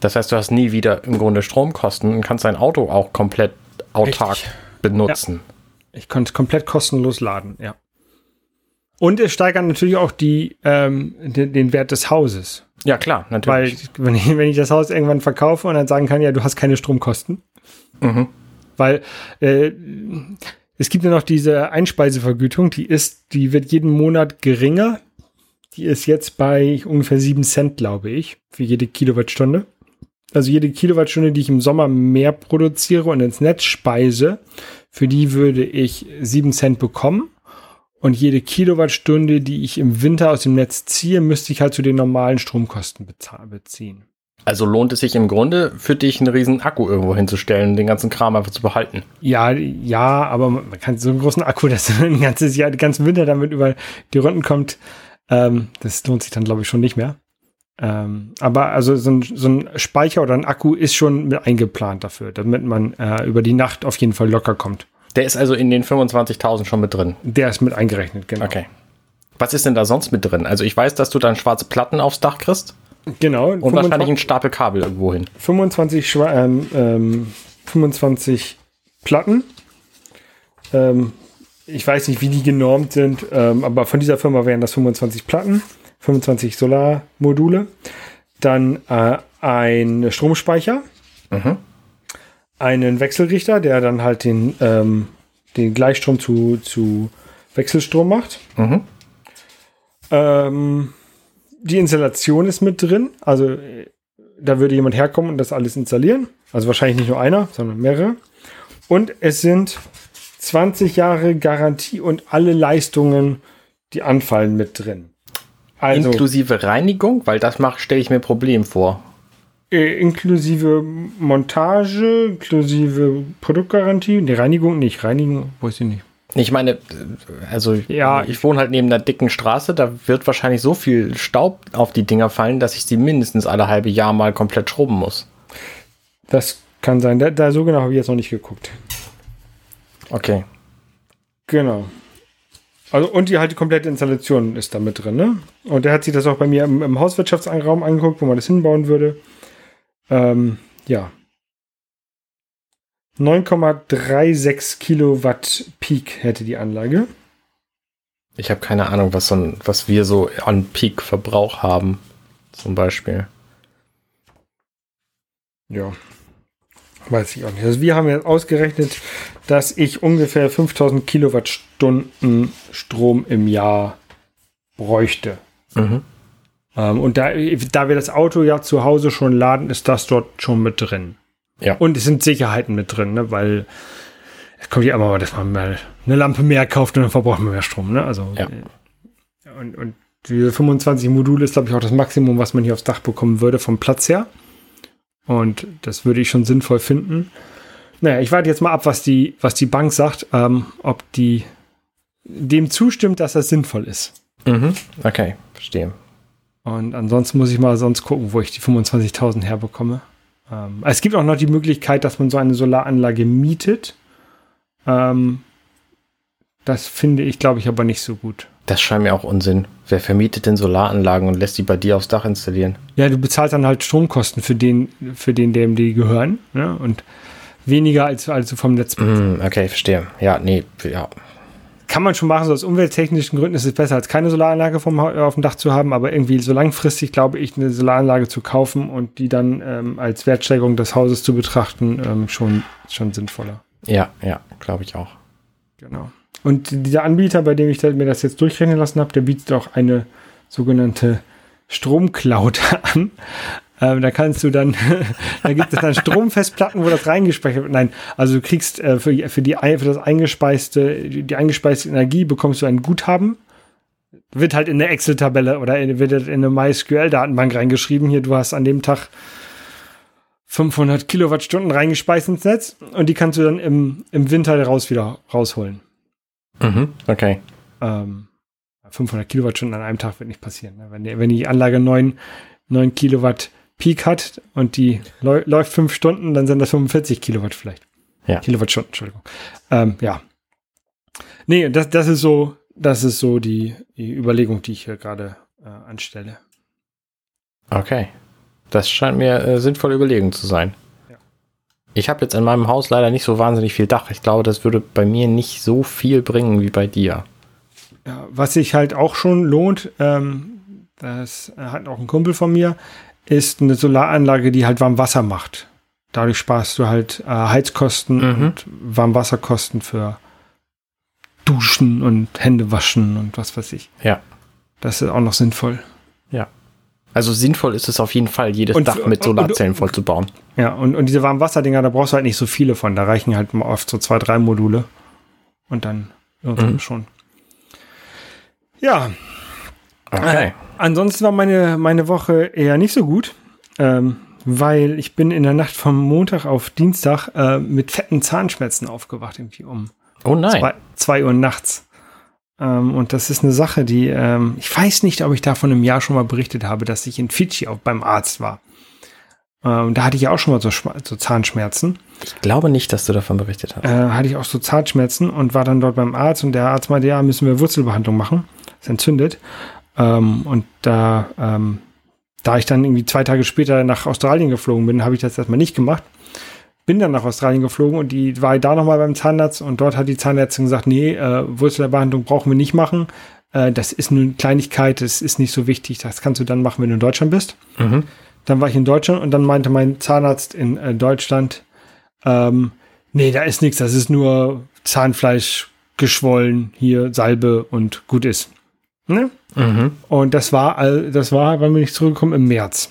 Das heißt, du hast nie wieder im Grunde Stromkosten und kannst dein Auto auch komplett autark Richtig. benutzen. Ja. Ich konnte es komplett kostenlos laden, ja. Und es steigert natürlich auch die, ähm, den, den, Wert des Hauses. Ja, klar, natürlich. Weil, wenn ich, wenn ich das Haus irgendwann verkaufe und dann sagen kann, ja, du hast keine Stromkosten. Mhm. Weil äh, es gibt ja noch diese Einspeisevergütung, die ist, die wird jeden Monat geringer. Die ist jetzt bei ungefähr sieben Cent, glaube ich, für jede Kilowattstunde also jede Kilowattstunde, die ich im Sommer mehr produziere und ins Netz speise, für die würde ich sieben Cent bekommen. Und jede Kilowattstunde, die ich im Winter aus dem Netz ziehe, müsste ich halt zu den normalen Stromkosten beziehen. Also lohnt es sich im Grunde für dich, einen riesen Akku irgendwo hinzustellen und den ganzen Kram einfach zu behalten? Ja, ja, aber man kann so einen großen Akku, dass ein ganzes Jahr, den ganzen Winter damit über die Runden kommt, ähm, das lohnt sich dann, glaube ich, schon nicht mehr. Ähm, aber also so ein, so ein, Speicher oder ein Akku ist schon mit eingeplant dafür, damit man äh, über die Nacht auf jeden Fall locker kommt. Der ist also in den 25.000 schon mit drin? Der ist mit eingerechnet, genau. Okay. Was ist denn da sonst mit drin? Also ich weiß, dass du dann schwarze Platten aufs Dach kriegst. Genau. Und 25, wahrscheinlich ein Stapel Kabel irgendwo hin. 25, ähm, ähm, 25 Platten. Ähm, ich weiß nicht, wie die genormt sind, ähm, aber von dieser Firma wären das 25 Platten. 25 Solarmodule, dann äh, ein Stromspeicher, mhm. Einen Wechselrichter, der dann halt den, ähm, den Gleichstrom zu, zu Wechselstrom macht. Mhm. Ähm, die Installation ist mit drin, also da würde jemand herkommen und das alles installieren. Also wahrscheinlich nicht nur einer, sondern mehrere. Und es sind 20 Jahre Garantie und alle Leistungen, die anfallen, mit drin. Also, inklusive Reinigung, weil das stelle ich mir Problem vor. Äh, inklusive Montage, inklusive Produktgarantie. Die Reinigung nicht. Reinigung weiß ich nicht. Ich meine, also ja, ich wohne halt neben einer dicken Straße, da wird wahrscheinlich so viel Staub auf die Dinger fallen, dass ich sie mindestens alle halbe Jahr mal komplett schrubben muss. Das kann sein. Da, da so genau habe ich jetzt noch nicht geguckt. Okay. Genau. Also, und die halt die komplette Installation ist da mit drin, ne? Und der hat sich das auch bei mir im, im Hauswirtschaftsraum angeguckt, wo man das hinbauen würde. Ähm, ja. 9,36 Kilowatt Peak hätte die Anlage. Ich habe keine Ahnung, was, so ein, was wir so an Peak-Verbrauch haben, zum Beispiel. Ja, weiß ich auch nicht. Also wir haben jetzt ausgerechnet, dass ich ungefähr 5000 Kilowattstunden Strom im Jahr bräuchte. Mhm. Ähm, und da, da wir das Auto ja zu Hause schon laden, ist das dort schon mit drin. Ja. Und es sind Sicherheiten mit drin, ne? weil es kommt ja immer mal, dass man mal eine Lampe mehr kauft und dann verbraucht man mehr Strom. Ne? Also, ja. Äh, und, und diese 25 Module ist, glaube ich, auch das Maximum, was man hier aufs Dach bekommen würde, vom Platz her. Und das würde ich schon sinnvoll finden. Naja, ich warte jetzt mal ab, was die, was die Bank sagt, ähm, ob die dem zustimmt, dass das sinnvoll ist. Mhm. Okay, verstehe. Und ansonsten muss ich mal sonst gucken, wo ich die 25.000 herbekomme. Ähm, es gibt auch noch die Möglichkeit, dass man so eine Solaranlage mietet. Ähm, das finde ich, glaube ich, aber nicht so gut. Das scheint mir auch Unsinn. Wer vermietet denn Solaranlagen und lässt die bei dir aufs Dach installieren? Ja, du bezahlst dann halt Stromkosten für den, für den, dem die gehören. Ja? Und weniger als, als du vom Netz mm, Okay, verstehe. Ja, nee, ja. Kann man schon machen, so aus umwelttechnischen Gründen ist es besser, als keine Solaranlage vom, auf dem Dach zu haben, aber irgendwie so langfristig glaube ich, eine Solaranlage zu kaufen und die dann ähm, als Wertsteigerung des Hauses zu betrachten, ähm, schon, schon sinnvoller. Ja, ja, glaube ich auch. Genau. Und dieser Anbieter, bei dem ich mir das jetzt durchrechnen lassen habe, der bietet auch eine sogenannte Stromcloud an. Ähm, da kannst du dann, da gibt es dann Stromfestplatten, wo das reingespeichert wird. Nein, also du kriegst äh, für, für, die, für das eingespeiste, die eingespeiste Energie bekommst du ein Guthaben. Wird halt in eine Excel-Tabelle oder in, wird in eine MySQL-Datenbank reingeschrieben. Hier, du hast an dem Tag 500 Kilowattstunden reingespeist ins Netz und die kannst du dann im, im Winter raus wieder rausholen. Mhm, okay. Ähm, 500 Kilowattstunden an einem Tag wird nicht passieren. Ne? Wenn, die, wenn die Anlage 9, 9 Kilowatt Peak hat und die läuft fünf Stunden, dann sind das 45 Kilowatt vielleicht. Ja. Kilowattstunden, Entschuldigung. Ähm, ja. Nee, das, das ist so, das ist so die, die Überlegung, die ich hier gerade äh, anstelle. Okay. Das scheint mir äh, sinnvolle Überlegung zu sein. Ja. Ich habe jetzt in meinem Haus leider nicht so wahnsinnig viel Dach. Ich glaube, das würde bei mir nicht so viel bringen wie bei dir. Ja, was sich halt auch schon lohnt, ähm, das hat auch ein Kumpel von mir, ist eine Solaranlage, die halt Warmwasser macht. Dadurch sparst du halt äh, Heizkosten mhm. und Warmwasserkosten für Duschen und Hände waschen und was weiß ich. Ja. Das ist auch noch sinnvoll. Ja. Also sinnvoll ist es auf jeden Fall, jedes und, Dach mit Solarzellen vollzubauen. Ja, und, und diese Warmwasserdinger, da brauchst du halt nicht so viele von. Da reichen halt oft so zwei, drei Module. Und dann mhm. schon. Ja. Okay. Ansonsten war meine, meine Woche eher nicht so gut, ähm, weil ich bin in der Nacht vom Montag auf Dienstag äh, mit fetten Zahnschmerzen aufgewacht, irgendwie um oh nein. Zwei, zwei Uhr nachts. Ähm, und das ist eine Sache, die, ähm, ich weiß nicht, ob ich davon im Jahr schon mal berichtet habe, dass ich in Fidschi auch beim Arzt war. Ähm, da hatte ich ja auch schon mal so, so, Zahnschmerzen. Ich glaube nicht, dass du davon berichtet hast. Äh, hatte ich auch so Zahnschmerzen und war dann dort beim Arzt und der Arzt meinte, ja, müssen wir Wurzelbehandlung machen. Es entzündet. Ähm, und da, ähm, da ich dann irgendwie zwei Tage später nach Australien geflogen bin, habe ich das erstmal nicht gemacht. Bin dann nach Australien geflogen und die war da nochmal beim Zahnarzt und dort hat die Zahnärztin gesagt, nee, äh, Wurzelbehandlung brauchen wir nicht machen. Äh, das ist eine Kleinigkeit, das ist nicht so wichtig, das kannst du dann machen, wenn du in Deutschland bist. Mhm. Dann war ich in Deutschland und dann meinte mein Zahnarzt in äh, Deutschland, ähm, nee, da ist nichts, das ist nur Zahnfleisch geschwollen, hier Salbe und gut ist. Ne? Mhm. Und das war, das war, wenn wir nicht zurückkommen, im März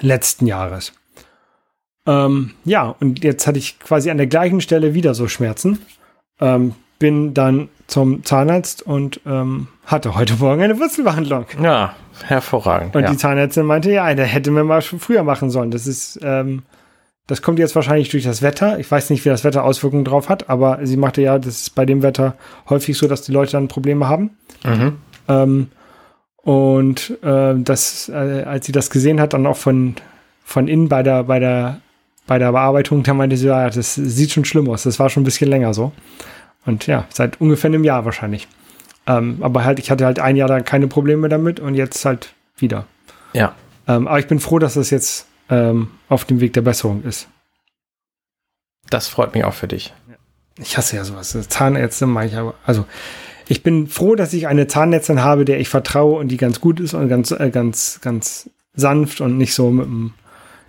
letzten Jahres. Ähm, ja, und jetzt hatte ich quasi an der gleichen Stelle wieder so Schmerzen. Ähm, bin dann zum Zahnarzt und ähm, hatte heute Morgen eine Wurzelbehandlung. Ja, hervorragend. Und ja. die Zahnärztin meinte, ja, der hätte mir mal schon früher machen sollen. Das ist, ähm, das kommt jetzt wahrscheinlich durch das Wetter. Ich weiß nicht, wie das Wetter Auswirkungen drauf hat, aber sie machte ja, das ist bei dem Wetter häufig so, dass die Leute dann Probleme haben. Mhm. Ähm, und äh, das, äh, als sie das gesehen hat, dann auch von, von innen bei der, bei der, bei der Bearbeitung, da meinte sie, ja, das sieht schon schlimm aus. Das war schon ein bisschen länger so. Und ja, seit ungefähr einem Jahr wahrscheinlich. Ähm, aber halt, ich hatte halt ein Jahr dann keine Probleme damit und jetzt halt wieder. Ja. Ähm, aber ich bin froh, dass das jetzt ähm, auf dem Weg der Besserung ist. Das freut mich auch für dich. Ich hasse ja sowas. Zahnärzte mache ich aber. Also, ich bin froh, dass ich eine Zahnärztin habe, der ich vertraue und die ganz gut ist und ganz, äh, ganz, ganz sanft und nicht so mit dem,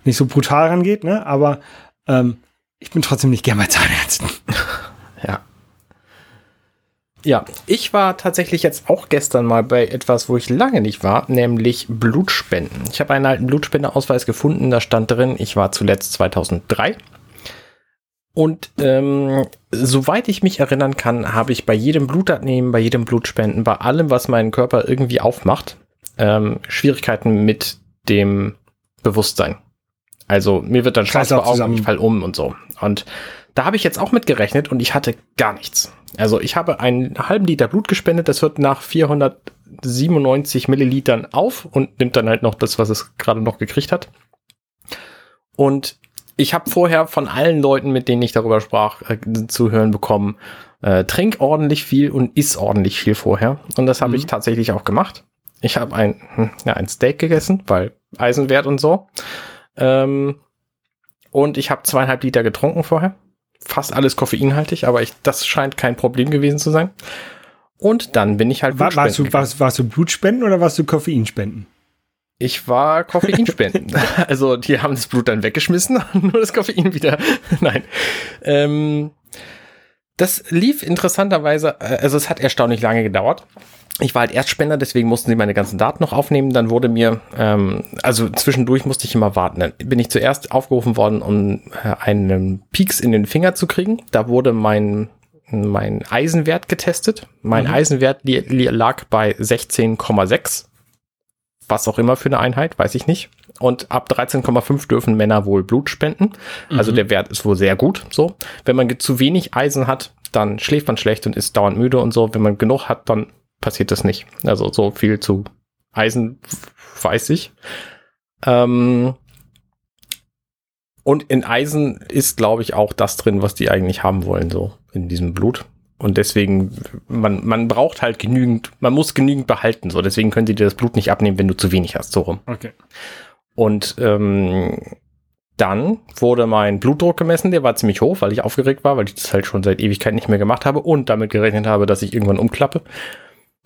nicht so brutal rangeht, ne? Aber ähm, ich bin trotzdem nicht gern bei Zahnärzten. Ja. Ja, ich war tatsächlich jetzt auch gestern mal bei etwas, wo ich lange nicht war, nämlich Blutspenden. Ich habe einen alten Blutspendeausweis gefunden, da stand drin, ich war zuletzt 2003. Und ähm, soweit ich mich erinnern kann, habe ich bei jedem Blutabnehmen, bei jedem Blutspenden, bei allem, was meinen Körper irgendwie aufmacht, ähm, Schwierigkeiten mit dem Bewusstsein. Also mir wird dann schwarz Kreislauf vor Augen, ich fall um und so. Und da habe ich jetzt auch mit gerechnet und ich hatte gar nichts. Also ich habe einen halben Liter Blut gespendet, das hört nach 497 Millilitern auf und nimmt dann halt noch das, was es gerade noch gekriegt hat. Und ich habe vorher von allen Leuten, mit denen ich darüber sprach, äh, zu hören bekommen, äh, trink ordentlich viel und iss ordentlich viel vorher. Und das habe Mhm. ich tatsächlich auch gemacht. Ich habe ein, hm, ja, ein Steak gegessen, weil Eisenwert und so. Ähm, und ich habe zweieinhalb Liter getrunken vorher. Fast alles koffeinhaltig, aber ich, das scheint kein Problem gewesen zu sein. Und dann bin ich halt War, warst, du, warst, warst du Blutspenden oder warst du Koffeinspenden? Ich war Koffeinspenden. also die haben das Blut dann weggeschmissen, nur das Koffein wieder. Nein. Ähm, das lief interessanterweise, äh, also es hat erstaunlich lange gedauert. Ich war halt Erstspender, deswegen mussten sie meine ganzen Daten noch aufnehmen. Dann wurde mir, ähm, also zwischendurch musste ich immer warten. Dann bin ich zuerst aufgerufen worden, um äh, einen Pieks in den Finger zu kriegen. Da wurde mein, mein Eisenwert getestet. Mein Mhm. Eisenwert lag bei 16,6 was auch immer für eine Einheit, weiß ich nicht. Und ab 13,5 dürfen Männer wohl Blut spenden. Also Mhm. der Wert ist wohl sehr gut. So, wenn man zu wenig Eisen hat, dann schläft man schlecht und ist dauernd müde und so. Wenn man genug hat, dann passiert das nicht. Also so viel zu Eisen weiß ich. Ähm und in Eisen ist, glaube ich, auch das drin, was die eigentlich haben wollen, so in diesem Blut. Und deswegen, man, man braucht halt genügend, man muss genügend behalten. So, deswegen können sie dir das Blut nicht abnehmen, wenn du zu wenig hast, so rum. Okay. Und ähm, dann wurde mein Blutdruck gemessen, der war ziemlich hoch, weil ich aufgeregt war, weil ich das halt schon seit Ewigkeit nicht mehr gemacht habe und damit gerechnet habe, dass ich irgendwann umklappe.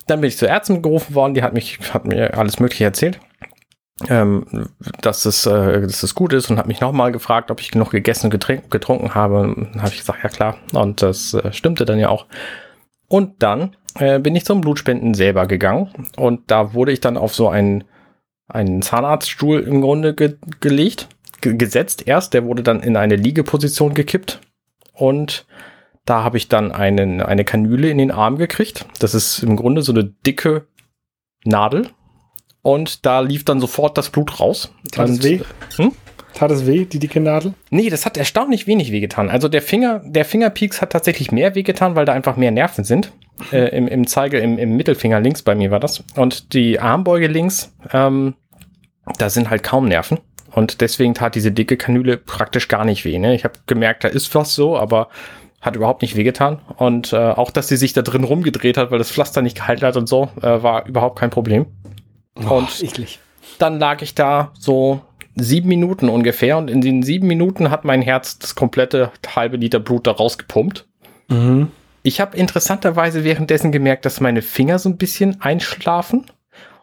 Dann bin ich zur Ärztin gerufen worden, die hat mich, hat mir alles Mögliche erzählt, ähm, dass, es, äh, dass es gut ist und hat mich nochmal gefragt, ob ich genug gegessen und getrink, getrunken habe. Habe ich gesagt, ja klar. Und das äh, stimmte dann ja auch. Und dann äh, bin ich zum Blutspenden selber gegangen und da wurde ich dann auf so einen, einen Zahnarztstuhl im Grunde ge gelegt, ge gesetzt erst. Der wurde dann in eine Liegeposition gekippt und da habe ich dann einen, eine Kanüle in den Arm gekriegt. Das ist im Grunde so eine dicke Nadel. Und da lief dann sofort das Blut raus. Tat es weh? Hm? Tat es weh, die dicke Nadel? Nee, das hat erstaunlich wenig wehgetan. Also der Finger, der Fingerpieks hat tatsächlich mehr wehgetan, weil da einfach mehr Nerven sind. Äh, im, Im Zeige, im, im Mittelfinger links bei mir war das. Und die Armbeuge links, ähm, da sind halt kaum Nerven. Und deswegen tat diese dicke Kanüle praktisch gar nicht weh. Ne? Ich habe gemerkt, da ist was so, aber hat überhaupt nicht wehgetan. Und äh, auch, dass sie sich da drin rumgedreht hat, weil das Pflaster nicht gehalten hat und so, äh, war überhaupt kein Problem. Und eklig. dann lag ich da so sieben Minuten ungefähr und in den sieben Minuten hat mein Herz das komplette halbe Liter Blut da rausgepumpt. Mhm. Ich habe interessanterweise währenddessen gemerkt, dass meine Finger so ein bisschen einschlafen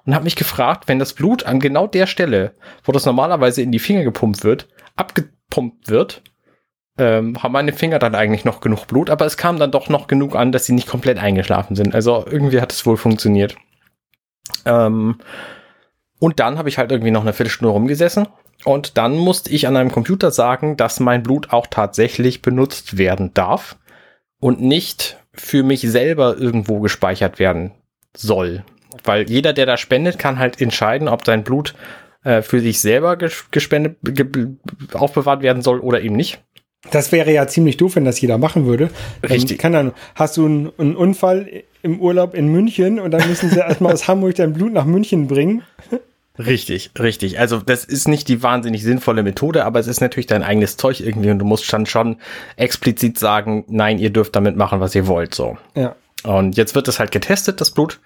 und habe mich gefragt, wenn das Blut an genau der Stelle, wo das normalerweise in die Finger gepumpt wird, abgepumpt wird, ähm, haben meine Finger dann eigentlich noch genug Blut, aber es kam dann doch noch genug an, dass sie nicht komplett eingeschlafen sind. Also irgendwie hat es wohl funktioniert. Ähm, und dann habe ich halt irgendwie noch eine Viertelstunde rumgesessen und dann musste ich an einem Computer sagen, dass mein Blut auch tatsächlich benutzt werden darf und nicht für mich selber irgendwo gespeichert werden soll. Weil jeder, der da spendet, kann halt entscheiden, ob sein Blut äh, für sich selber gespendet, ge aufbewahrt werden soll oder eben nicht. Das wäre ja ziemlich doof, wenn das jeder machen würde. Richtig. Kann dann, hast du einen, einen Unfall im Urlaub in München und dann müssen sie erstmal aus Hamburg dein Blut nach München bringen. Richtig, richtig. Also das ist nicht die wahnsinnig sinnvolle Methode, aber es ist natürlich dein eigenes Zeug irgendwie und du musst dann schon explizit sagen, nein, ihr dürft damit machen, was ihr wollt, so. Ja. Und jetzt wird es halt getestet, das Blut.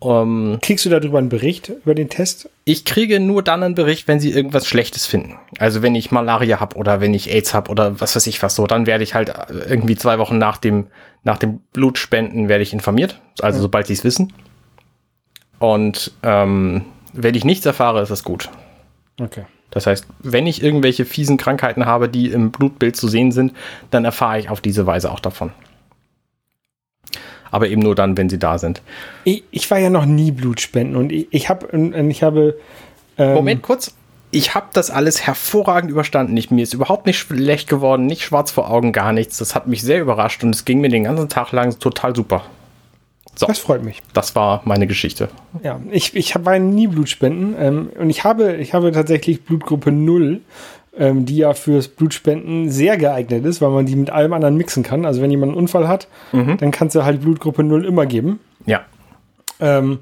Um, Kriegst du darüber einen Bericht über den Test? Ich kriege nur dann einen Bericht, wenn sie irgendwas Schlechtes finden. Also wenn ich Malaria habe oder wenn ich AIDS habe oder was weiß ich was so, dann werde ich halt irgendwie zwei Wochen nach dem, nach dem Blutspenden werde ich informiert. Also mhm. sobald sie es wissen. Und ähm, wenn ich nichts erfahre, ist das gut. Okay. Das heißt, wenn ich irgendwelche fiesen Krankheiten habe, die im Blutbild zu sehen sind, dann erfahre ich auf diese Weise auch davon. Aber eben nur dann, wenn sie da sind. Ich, ich war ja noch nie Blutspenden und ich, ich, hab, ich habe. Ähm Moment kurz. Ich habe das alles hervorragend überstanden. Ich, mir ist überhaupt nicht schlecht geworden, nicht schwarz vor Augen, gar nichts. Das hat mich sehr überrascht und es ging mir den ganzen Tag lang total super. So, das freut mich. Das war meine Geschichte. Ja, ich, ich war nie Blutspenden ähm, und ich habe, ich habe tatsächlich Blutgruppe 0, ähm, die ja fürs Blutspenden sehr geeignet ist, weil man die mit allem anderen mixen kann. Also wenn jemand einen Unfall hat, mhm. dann kannst du halt Blutgruppe 0 immer geben. Ja. Ähm,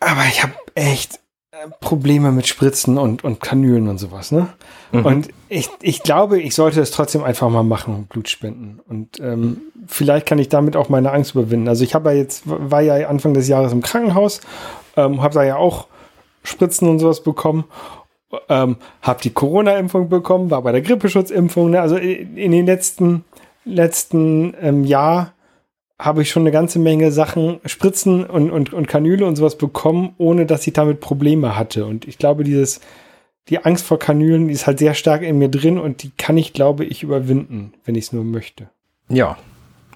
aber ich habe echt äh, Probleme mit Spritzen und, und Kanülen und sowas, ne? Mhm. Und ich, ich glaube, ich sollte es trotzdem einfach mal machen, Blut spenden. Und ähm, vielleicht kann ich damit auch meine Angst überwinden. Also ich habe ja jetzt, war ja Anfang des Jahres im Krankenhaus, ähm, habe da ja auch Spritzen und sowas bekommen. Ähm, habe die Corona-Impfung bekommen, war bei der Grippeschutzimpfung. Ne? Also in den letzten, letzten ähm, Jahr habe ich schon eine ganze Menge Sachen, Spritzen und, und, und Kanüle und sowas bekommen, ohne dass ich damit Probleme hatte. Und ich glaube, dieses, die Angst vor Kanülen, die ist halt sehr stark in mir drin und die kann ich, glaube ich, überwinden, wenn ich es nur möchte. Ja,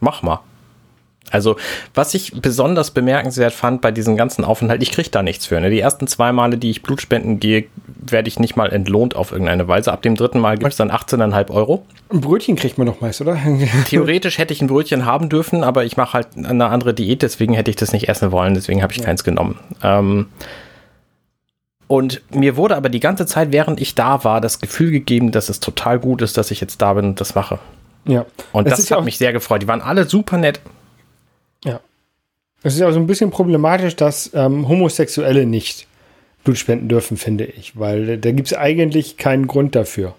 mach mal. Also, was ich besonders bemerkenswert fand bei diesem ganzen Aufenthalt, ich kriege da nichts für. Ne? Die ersten zwei Male, die ich Blutspenden gehe, werde ich nicht mal entlohnt auf irgendeine Weise. Ab dem dritten Mal gibt es dann 18,5 Euro. Ein Brötchen kriegt man doch meist, oder? Theoretisch hätte ich ein Brötchen haben dürfen, aber ich mache halt eine andere Diät, deswegen hätte ich das nicht essen wollen, deswegen habe ich ja. keins genommen. Ähm, und mir wurde aber die ganze Zeit, während ich da war, das Gefühl gegeben, dass es total gut ist, dass ich jetzt da bin und das mache. Ja. Und das, das hat mich sehr gefreut. Die waren alle super nett. Ja. Es ist auch so ein bisschen problematisch, dass ähm, Homosexuelle nicht Blut spenden dürfen, finde ich, weil da gibt es eigentlich keinen Grund dafür.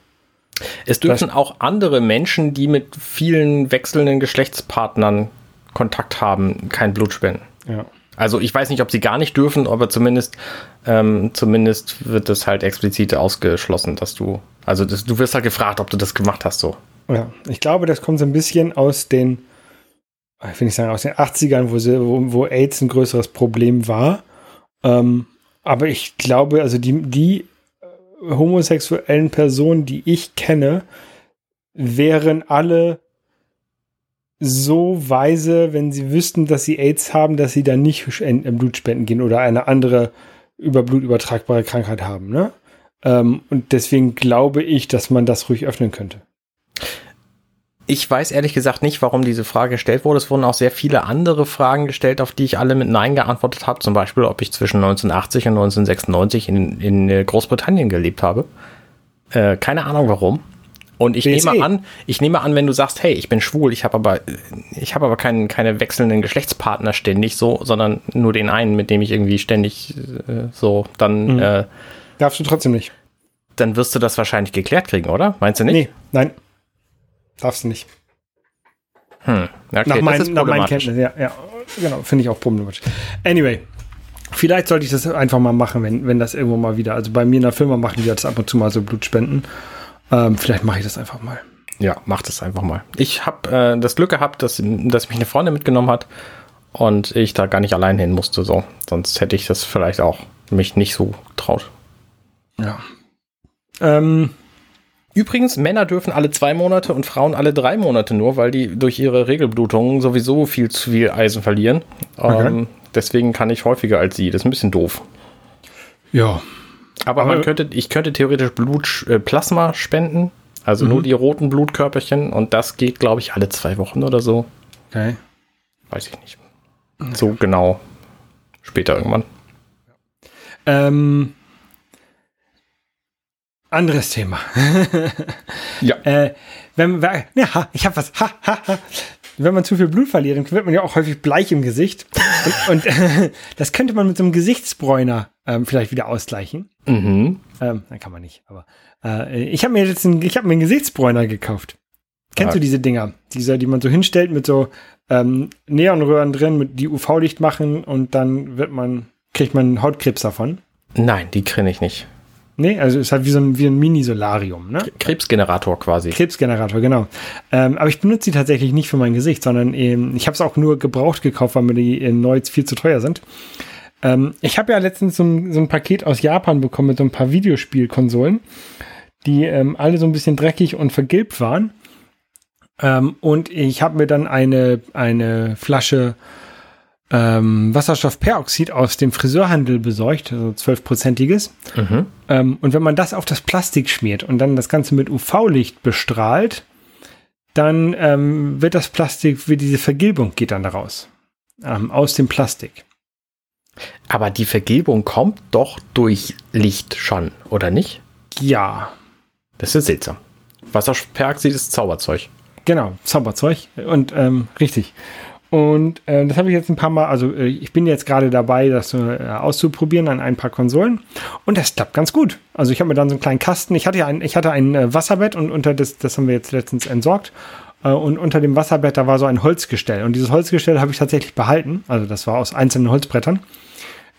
Es dürfen das, auch andere Menschen, die mit vielen wechselnden Geschlechtspartnern Kontakt haben, kein Blut spenden. Ja. Also ich weiß nicht, ob sie gar nicht dürfen, aber zumindest, ähm, zumindest wird das halt explizit ausgeschlossen, dass du, also das, du wirst halt gefragt, ob du das gemacht hast so. Ja, ich glaube, das kommt so ein bisschen aus den, ich will nicht sagen aus den 80ern, wo, sie, wo, wo AIDS ein größeres Problem war. Ähm, aber ich glaube, also die, die homosexuellen Personen, die ich kenne, wären alle so weise, wenn sie wüssten, dass sie AIDS haben, dass sie dann nicht Blut spenden gehen oder eine andere über Blut übertragbare Krankheit haben. Ne? Ähm, und deswegen glaube ich, dass man das ruhig öffnen könnte. Ich weiß ehrlich gesagt nicht, warum diese Frage gestellt wurde. Es wurden auch sehr viele andere Fragen gestellt, auf die ich alle mit Nein geantwortet habe. Zum Beispiel, ob ich zwischen 1980 und 1996 in, in Großbritannien gelebt habe. Äh, keine Ahnung warum. Und ich BSE. nehme an, ich nehme an, wenn du sagst, hey, ich bin schwul, ich habe aber, ich habe aber keinen, keine wechselnden Geschlechtspartner ständig so, sondern nur den einen, mit dem ich irgendwie ständig äh, so, dann mhm. äh, darfst du trotzdem nicht. Dann wirst du das wahrscheinlich geklärt kriegen, oder? Meinst du nicht? Nee, nein. Darfst du nicht. Hm. Okay, nach, mein, nach meinen Kenntnissen, ja, ja. Genau, finde ich auch problematisch. Anyway, vielleicht sollte ich das einfach mal machen, wenn, wenn das irgendwo mal wieder, also bei mir in der Firma machen die jetzt ab und zu mal so Blutspenden. Ähm, vielleicht mache ich das einfach mal. Ja, mach das einfach mal. Ich habe äh, das Glück gehabt, dass, dass mich eine Freundin mitgenommen hat und ich da gar nicht allein hin musste. So. Sonst hätte ich das vielleicht auch mich nicht so traut. Ja. Ähm, Übrigens, Männer dürfen alle zwei Monate und Frauen alle drei Monate nur, weil die durch ihre Regelblutungen sowieso viel zu viel Eisen verlieren. Okay. Ähm, deswegen kann ich häufiger als sie. Das ist ein bisschen doof. Ja, aber, Aber man könnte, ich könnte theoretisch Blut, äh, Plasma spenden, also mhm. nur die roten Blutkörperchen und das geht, glaube ich, alle zwei Wochen oder so. Okay. Weiß ich nicht. So genau. Später irgendwann. Ähm, anderes Thema. ja. Äh, wenn, ja, ich habe was. Ha, ha, ha. Wenn man zu viel Blut verliert, dann wird man ja auch häufig bleich im Gesicht. Und, und äh, das könnte man mit so einem Gesichtsbräuner ähm, vielleicht wieder ausgleichen. Mhm. Ähm, dann kann man nicht. Aber äh, ich habe mir jetzt einen, ich hab mir einen Gesichtsbräuner gekauft. Kennst ja. du diese Dinger? Diese, die man so hinstellt mit so ähm, Neonröhren drin, mit die UV-Licht machen und dann wird man, kriegt man Hautkrebs davon. Nein, die kenne ich nicht. Nee, also ist halt wie so ein, wie ein Mini-Solarium, ne? Krebsgenerator quasi. Krebsgenerator, genau. Ähm, aber ich benutze die tatsächlich nicht für mein Gesicht, sondern ähm, ich habe es auch nur gebraucht gekauft, weil mir die in neu viel zu teuer sind. Ähm, ich habe ja letztens so ein, so ein, Paket aus Japan bekommen mit so ein paar Videospielkonsolen, die ähm, alle so ein bisschen dreckig und vergilbt waren. Ähm, und ich habe mir dann eine, eine Flasche ähm, Wasserstoffperoxid aus dem Friseurhandel besorgt, also 12-prozentiges. Mhm. Ähm, und wenn man das auf das Plastik schmiert und dann das Ganze mit UV-Licht bestrahlt, dann ähm, wird das Plastik, wie diese Vergilbung geht dann daraus. Ähm, aus dem Plastik. Aber die Vergilbung kommt doch durch Licht schon, oder nicht? Ja. Das ist seltsam. Wasserstoffperoxid ist Zauberzeug. Genau, Zauberzeug. Und ähm, richtig. Und äh, das habe ich jetzt ein paar Mal, also äh, ich bin jetzt gerade dabei, das äh, auszuprobieren an ein paar Konsolen. Und das klappt ganz gut. Also ich habe mir dann so einen kleinen Kasten. Ich hatte ja ein, ich hatte ein äh, Wasserbett und unter das, das haben wir jetzt letztens entsorgt. Äh, und unter dem Wasserbett, da war so ein Holzgestell. Und dieses Holzgestell habe ich tatsächlich behalten. Also das war aus einzelnen Holzbrettern.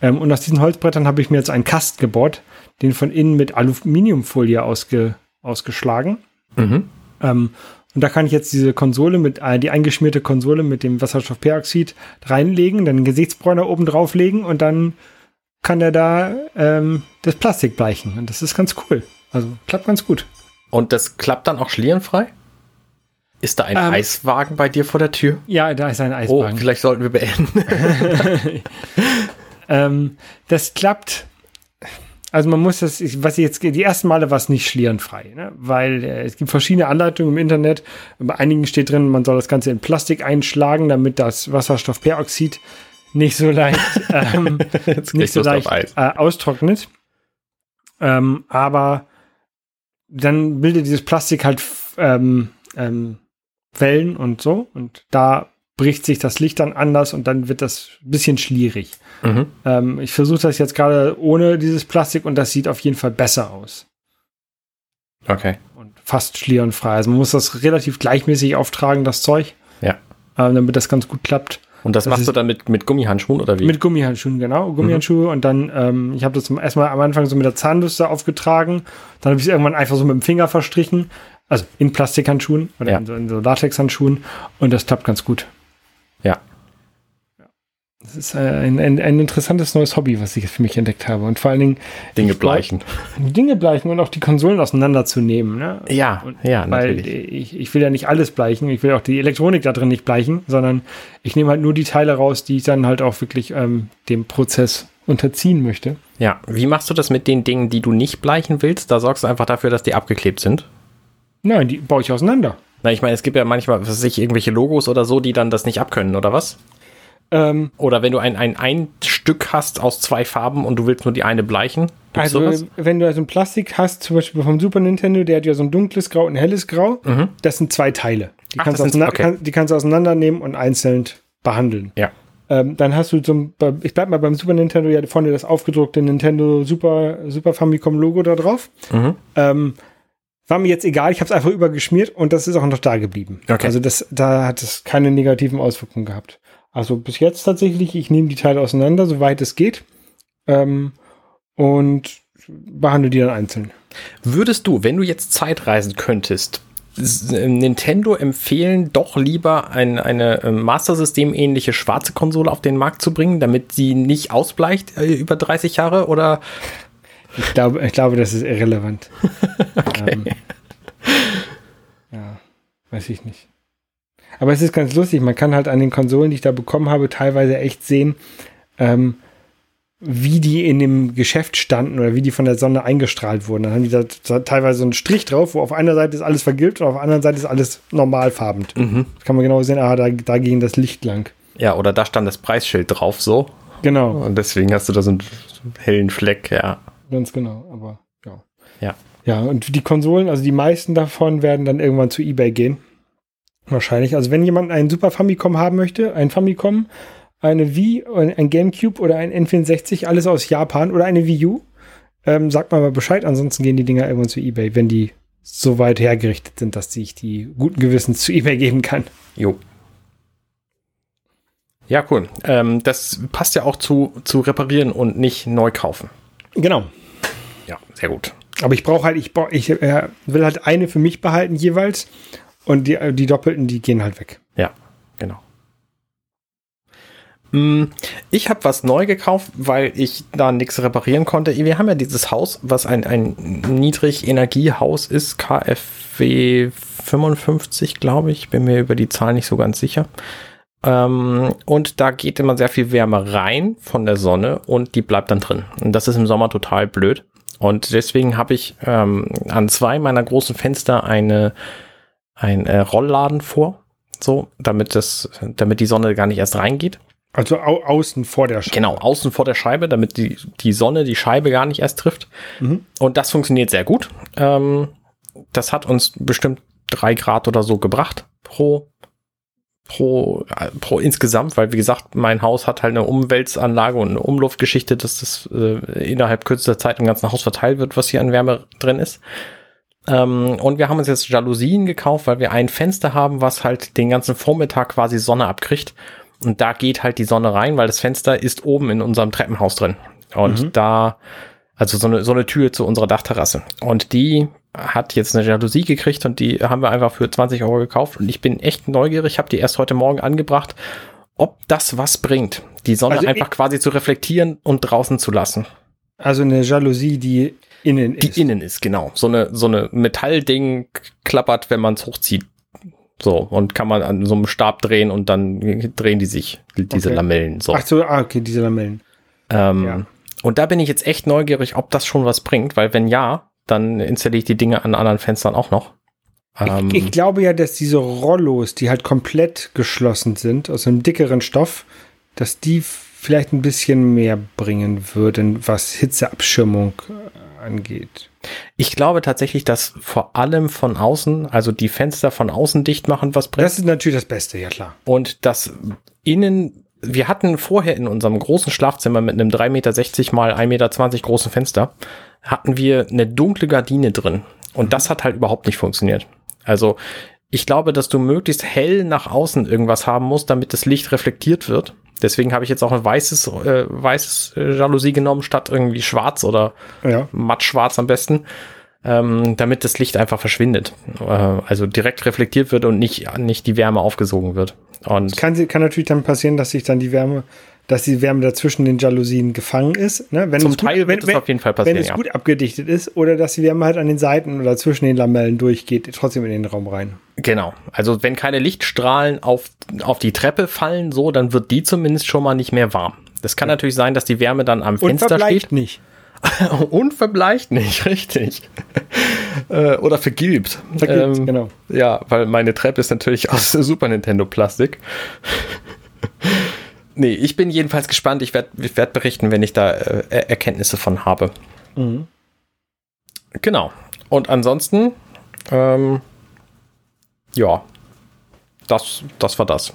Ähm, und aus diesen Holzbrettern habe ich mir jetzt einen Kasten gebaut, den von innen mit Aluminiumfolie ausge, ausgeschlagen. Mhm. Ähm, und da kann ich jetzt diese Konsole mit, äh, die eingeschmierte Konsole mit dem Wasserstoffperoxid reinlegen, dann einen Gesichtsbräuner oben drauflegen und dann kann er da ähm, das Plastik bleichen. Und das ist ganz cool. Also klappt ganz gut. Und das klappt dann auch schlierenfrei? Ist da ein ähm, Eiswagen bei dir vor der Tür? Ja, da ist ein oh, Eiswagen. Oh, vielleicht sollten wir beenden. ähm, das klappt also man muss das, was ich jetzt, die ersten Male war es nicht schlierenfrei, ne? weil äh, es gibt verschiedene Anleitungen im Internet. Bei einigen steht drin, man soll das Ganze in Plastik einschlagen, damit das Wasserstoffperoxid nicht so leicht, ähm, nicht so leicht äh, austrocknet. Ähm, aber dann bildet dieses Plastik halt ähm, ähm, Wellen und so und da bricht sich das Licht dann anders und dann wird das ein bisschen schlierig. Mhm. Ähm, ich versuche das jetzt gerade ohne dieses Plastik und das sieht auf jeden Fall besser aus. Okay. Und fast schlierenfrei. Also man muss das relativ gleichmäßig auftragen, das Zeug. Ja. Ähm, damit das ganz gut klappt. Und das, das machst du dann mit, mit Gummihandschuhen oder wie? Mit Gummihandschuhen, genau. Gummihandschuhe. Mhm. Und dann, ähm, ich habe das erstmal am Anfang so mit der Zahnbürste aufgetragen. Dann habe ich es irgendwann einfach so mit dem Finger verstrichen. Also in Plastikhandschuhen oder ja. in so, in so Latexhandschuhen. Und das klappt ganz gut. Ja. Das ist äh, ein, ein, ein, interessantes neues Hobby, was ich für mich entdeckt habe. Und vor allen Dingen. Dinge bleichen. Dinge bleichen und auch die Konsolen auseinanderzunehmen. Ne? Ja, und, ja, weil natürlich. Ich, ich will ja nicht alles bleichen. Ich will auch die Elektronik da drin nicht bleichen, sondern ich nehme halt nur die Teile raus, die ich dann halt auch wirklich ähm, dem Prozess unterziehen möchte. Ja, wie machst du das mit den Dingen, die du nicht bleichen willst? Da sorgst du einfach dafür, dass die abgeklebt sind? Nein, die baue ich auseinander. Na, ich meine, es gibt ja manchmal, was weiß ich, irgendwelche Logos oder so, die dann das nicht abkönnen, oder was? Ähm, oder wenn du ein, ein, ein Stück hast aus zwei Farben und du willst nur die eine bleichen. Also, sowas? wenn du also ein Plastik hast, zum Beispiel vom Super Nintendo, der hat ja so ein dunkles Grau und ein helles Grau, mhm. das sind zwei Teile. Die, Ach, kannst sind, okay. kann, die kannst du auseinandernehmen und einzeln behandeln. Ja. Ähm, dann hast du zum, ich bleib mal beim Super Nintendo, ja vorne das aufgedruckte Nintendo Super, Super Famicom Logo da drauf. Mhm. Ähm, war mir jetzt egal, ich habe es einfach übergeschmiert und das ist auch noch da geblieben. Okay. Also das, da hat es keine negativen Auswirkungen gehabt. Also bis jetzt tatsächlich, ich nehme die Teile auseinander, soweit es geht, ähm, und behandle die dann einzeln. Würdest du, wenn du jetzt Zeit reisen könntest, Nintendo empfehlen, doch lieber ein, eine ähm, Master System ähnliche schwarze Konsole auf den Markt zu bringen, damit sie nicht ausbleicht äh, über 30 Jahre oder ich glaube, ich glaube, das ist irrelevant. okay. Ähm, ja, weiß ich nicht. Aber es ist ganz lustig, man kann halt an den Konsolen, die ich da bekommen habe, teilweise echt sehen, ähm, wie die in dem Geschäft standen oder wie die von der Sonne eingestrahlt wurden. Dann haben die da teilweise so einen Strich drauf, wo auf einer Seite ist alles vergilbt und auf der anderen Seite ist alles normalfarbend. Mhm. Das kann man genau sehen, ah, da, da ging das Licht lang. Ja, oder da stand das Preisschild drauf so. Genau. Und deswegen hast du da so einen hellen Fleck, ja. Ganz genau, aber ja. Ja. Ja, und die Konsolen, also die meisten davon werden dann irgendwann zu eBay gehen. Wahrscheinlich. Also wenn jemand einen Super Famicom haben möchte, ein Famicom, eine Wii, ein Gamecube oder ein N64, alles aus Japan oder eine Wii U, ähm, sagt mal mal Bescheid. Ansonsten gehen die Dinger irgendwann zu eBay, wenn die so weit hergerichtet sind, dass ich die guten Gewissens zu eBay geben kann. Jo. Ja, cool. Ähm, das passt ja auch zu, zu reparieren und nicht neu kaufen. Genau. Ja, sehr gut. Aber ich brauche halt, ich, brauch, ich äh, will halt eine für mich behalten jeweils und die, die doppelten, die gehen halt weg. Ja, genau. Mm, ich habe was neu gekauft, weil ich da nichts reparieren konnte. Wir haben ja dieses Haus, was ein, ein Niedrigenergiehaus ist, KfW 55, glaube ich. Bin mir über die Zahl nicht so ganz sicher. Ähm, und da geht immer sehr viel Wärme rein von der Sonne und die bleibt dann drin. Und das ist im Sommer total blöd. Und deswegen habe ich ähm, an zwei meiner großen Fenster eine, ein äh, Rollladen vor. So, damit das, damit die Sonne gar nicht erst reingeht. Also au außen vor der Scheibe. Genau, außen vor der Scheibe, damit die, die Sonne die Scheibe gar nicht erst trifft. Mhm. Und das funktioniert sehr gut. Ähm, das hat uns bestimmt drei Grad oder so gebracht pro pro, pro insgesamt, weil wie gesagt, mein Haus hat halt eine Umweltanlage und eine Umluftgeschichte, dass das äh, innerhalb kürzester Zeit im ganzen Haus verteilt wird, was hier an Wärme drin ist. Ähm, und wir haben uns jetzt Jalousien gekauft, weil wir ein Fenster haben, was halt den ganzen Vormittag quasi Sonne abkriegt. Und da geht halt die Sonne rein, weil das Fenster ist oben in unserem Treppenhaus drin. Und mhm. da, also so eine, so eine Tür zu unserer Dachterrasse. Und die hat jetzt eine Jalousie gekriegt und die haben wir einfach für 20 Euro gekauft. Und ich bin echt neugierig, habe die erst heute Morgen angebracht, ob das was bringt, die Sonne also einfach quasi zu reflektieren und draußen zu lassen. Also eine Jalousie, die innen die ist. Die innen ist, genau. So eine, so eine Metallding klappert, wenn man es hochzieht. So, und kann man an so einem Stab drehen und dann drehen die sich, diese okay. Lamellen. So. Ach so, ah, okay, diese Lamellen. Ähm, ja. Und da bin ich jetzt echt neugierig, ob das schon was bringt, weil wenn ja, dann installiere ich die Dinge an anderen Fenstern auch noch. Ähm, ich, ich, glaube ja, dass diese Rollos, die halt komplett geschlossen sind, aus einem dickeren Stoff, dass die vielleicht ein bisschen mehr bringen würden, was Hitzeabschirmung äh, angeht. Ich glaube tatsächlich, dass vor allem von außen, also die Fenster von außen dicht machen, was bringt. Das ist natürlich das Beste, ja klar. Und das innen wir hatten vorher in unserem großen Schlafzimmer mit einem 3,60 Meter mal 1,20 Meter großen Fenster hatten wir eine dunkle Gardine drin. Und das hat halt überhaupt nicht funktioniert. Also ich glaube, dass du möglichst hell nach außen irgendwas haben musst, damit das Licht reflektiert wird. Deswegen habe ich jetzt auch ein weißes, äh, weißes äh, Jalousie genommen, statt irgendwie schwarz oder ja. mattschwarz am besten, ähm, damit das Licht einfach verschwindet. Äh, also direkt reflektiert wird und nicht, nicht die Wärme aufgesogen wird. Und kann, kann natürlich dann passieren, dass sich dann die Wärme dass die Wärme dazwischen den Jalousien gefangen ist. Ne? Wenn Zum es Teil gut, wird wenn, es auf jeden Fall passieren. Wenn es ja. gut abgedichtet ist oder dass die Wärme halt an den Seiten oder zwischen den Lamellen durchgeht, trotzdem in den Raum rein. Genau. Also wenn keine Lichtstrahlen auf, auf die Treppe fallen, so, dann wird die zumindest schon mal nicht mehr warm. Das kann ja. natürlich sein, dass die Wärme dann am Fenster Und verbleicht steht. nicht. Und verbleicht nicht, richtig. Äh, oder vergilbt. Vergilbt, ähm, genau. Ja, weil meine Treppe ist natürlich aus Super Nintendo Plastik. Nee, ich bin jedenfalls gespannt. Ich werde werd berichten, wenn ich da äh, Erkenntnisse von habe. Mhm. Genau. Und ansonsten, ähm, ja, das, das war das.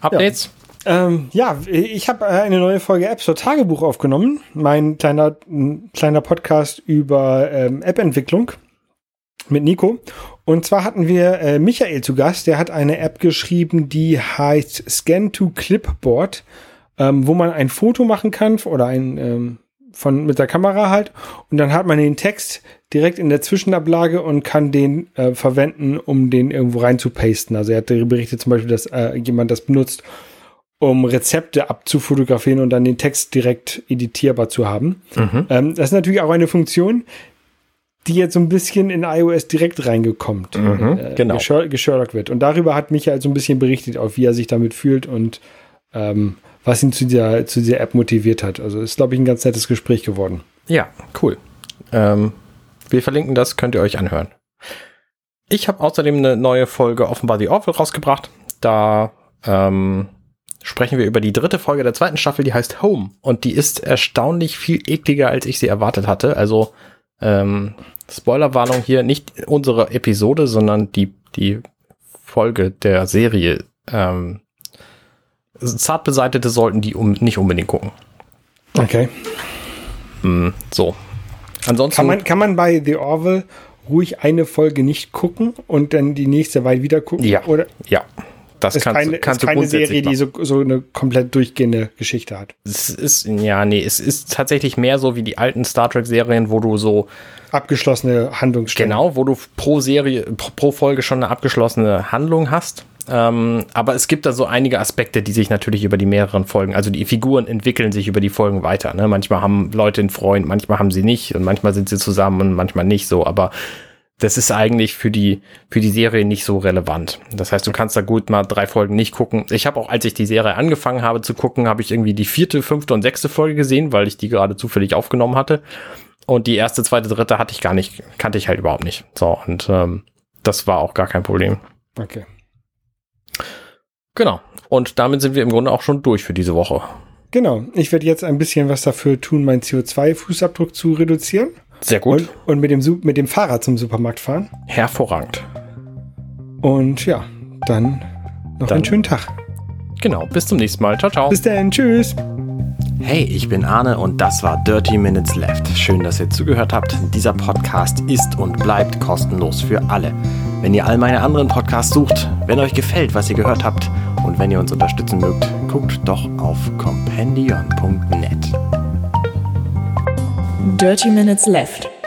Updates? Ja, ähm, ja ich habe eine neue Folge App Store Tagebuch aufgenommen. Mein kleiner, kleiner Podcast über ähm, App-Entwicklung mit Nico. Und zwar hatten wir äh, Michael zu Gast, der hat eine App geschrieben, die heißt Scan to Clipboard, ähm, wo man ein Foto machen kann oder ein ähm, von mit der Kamera halt und dann hat man den Text direkt in der Zwischenablage und kann den äh, verwenden, um den irgendwo rein zu pasten. Also er hat berichtet zum Beispiel, dass äh, jemand das benutzt, um Rezepte abzufotografieren und dann den Text direkt editierbar zu haben. Mhm. Ähm, das ist natürlich auch eine Funktion, die jetzt so ein bisschen in iOS direkt reingekommen, mhm, äh, genau. geschördert wird. Und darüber hat Michael so ein bisschen berichtet, auch wie er sich damit fühlt und ähm, was ihn zu dieser, zu dieser App motiviert hat. Also ist, glaube ich, ein ganz nettes Gespräch geworden. Ja, cool. Ähm, wir verlinken das, könnt ihr euch anhören. Ich habe außerdem eine neue Folge Offenbar The Orville rausgebracht. Da ähm, sprechen wir über die dritte Folge der zweiten Staffel, die heißt Home. Und die ist erstaunlich viel ekliger, als ich sie erwartet hatte. Also ähm, Spoilerwarnung hier, nicht unsere Episode, sondern die, die Folge der Serie. Ähm, zart beseitete sollten die um, nicht unbedingt gucken. Okay. Mm, so. Ansonsten. Kann man, kann man bei The Orville ruhig eine Folge nicht gucken und dann die nächste Weile wieder gucken? Ja. Oder? Ja. Das ist kannst, keine, kannst ist keine Serie, die so, so eine komplett durchgehende Geschichte hat. Es ist, ja, nee, es ist tatsächlich mehr so wie die alten Star Trek-Serien, wo du so abgeschlossene Handlungsstränge. Genau, wo du pro Serie, pro Folge schon eine abgeschlossene Handlung hast. Ähm, aber es gibt da so einige Aspekte, die sich natürlich über die mehreren Folgen, also die Figuren entwickeln sich über die Folgen weiter. Ne? Manchmal haben Leute einen Freund, manchmal haben sie nicht und manchmal sind sie zusammen und manchmal nicht so. Aber das ist eigentlich für die, für die Serie nicht so relevant. Das heißt, du kannst da gut mal drei Folgen nicht gucken. Ich habe auch, als ich die Serie angefangen habe zu gucken, habe ich irgendwie die vierte, fünfte und sechste Folge gesehen, weil ich die gerade zufällig aufgenommen hatte. Und die erste, zweite, dritte hatte ich gar nicht, kannte ich halt überhaupt nicht. So, und ähm, das war auch gar kein Problem. Okay. Genau. Und damit sind wir im Grunde auch schon durch für diese Woche. Genau. Ich werde jetzt ein bisschen was dafür tun, meinen CO2-Fußabdruck zu reduzieren. Sehr gut. Und, und, mit, dem, mit dem Fahrrad zum Supermarkt fahren. Hervorragend. Und ja, dann noch dann, einen schönen Tag. Genau, bis zum nächsten Mal. Ciao, ciao. Bis dann, tschüss. Hey, ich bin Arne und das war Dirty Minutes Left. Schön, dass ihr zugehört habt. Dieser Podcast ist und bleibt kostenlos für alle. Wenn ihr all meine anderen Podcasts sucht, wenn euch gefällt, was ihr gehört habt und wenn ihr uns unterstützen mögt, guckt doch auf compendion.net. Dirty Minutes Left.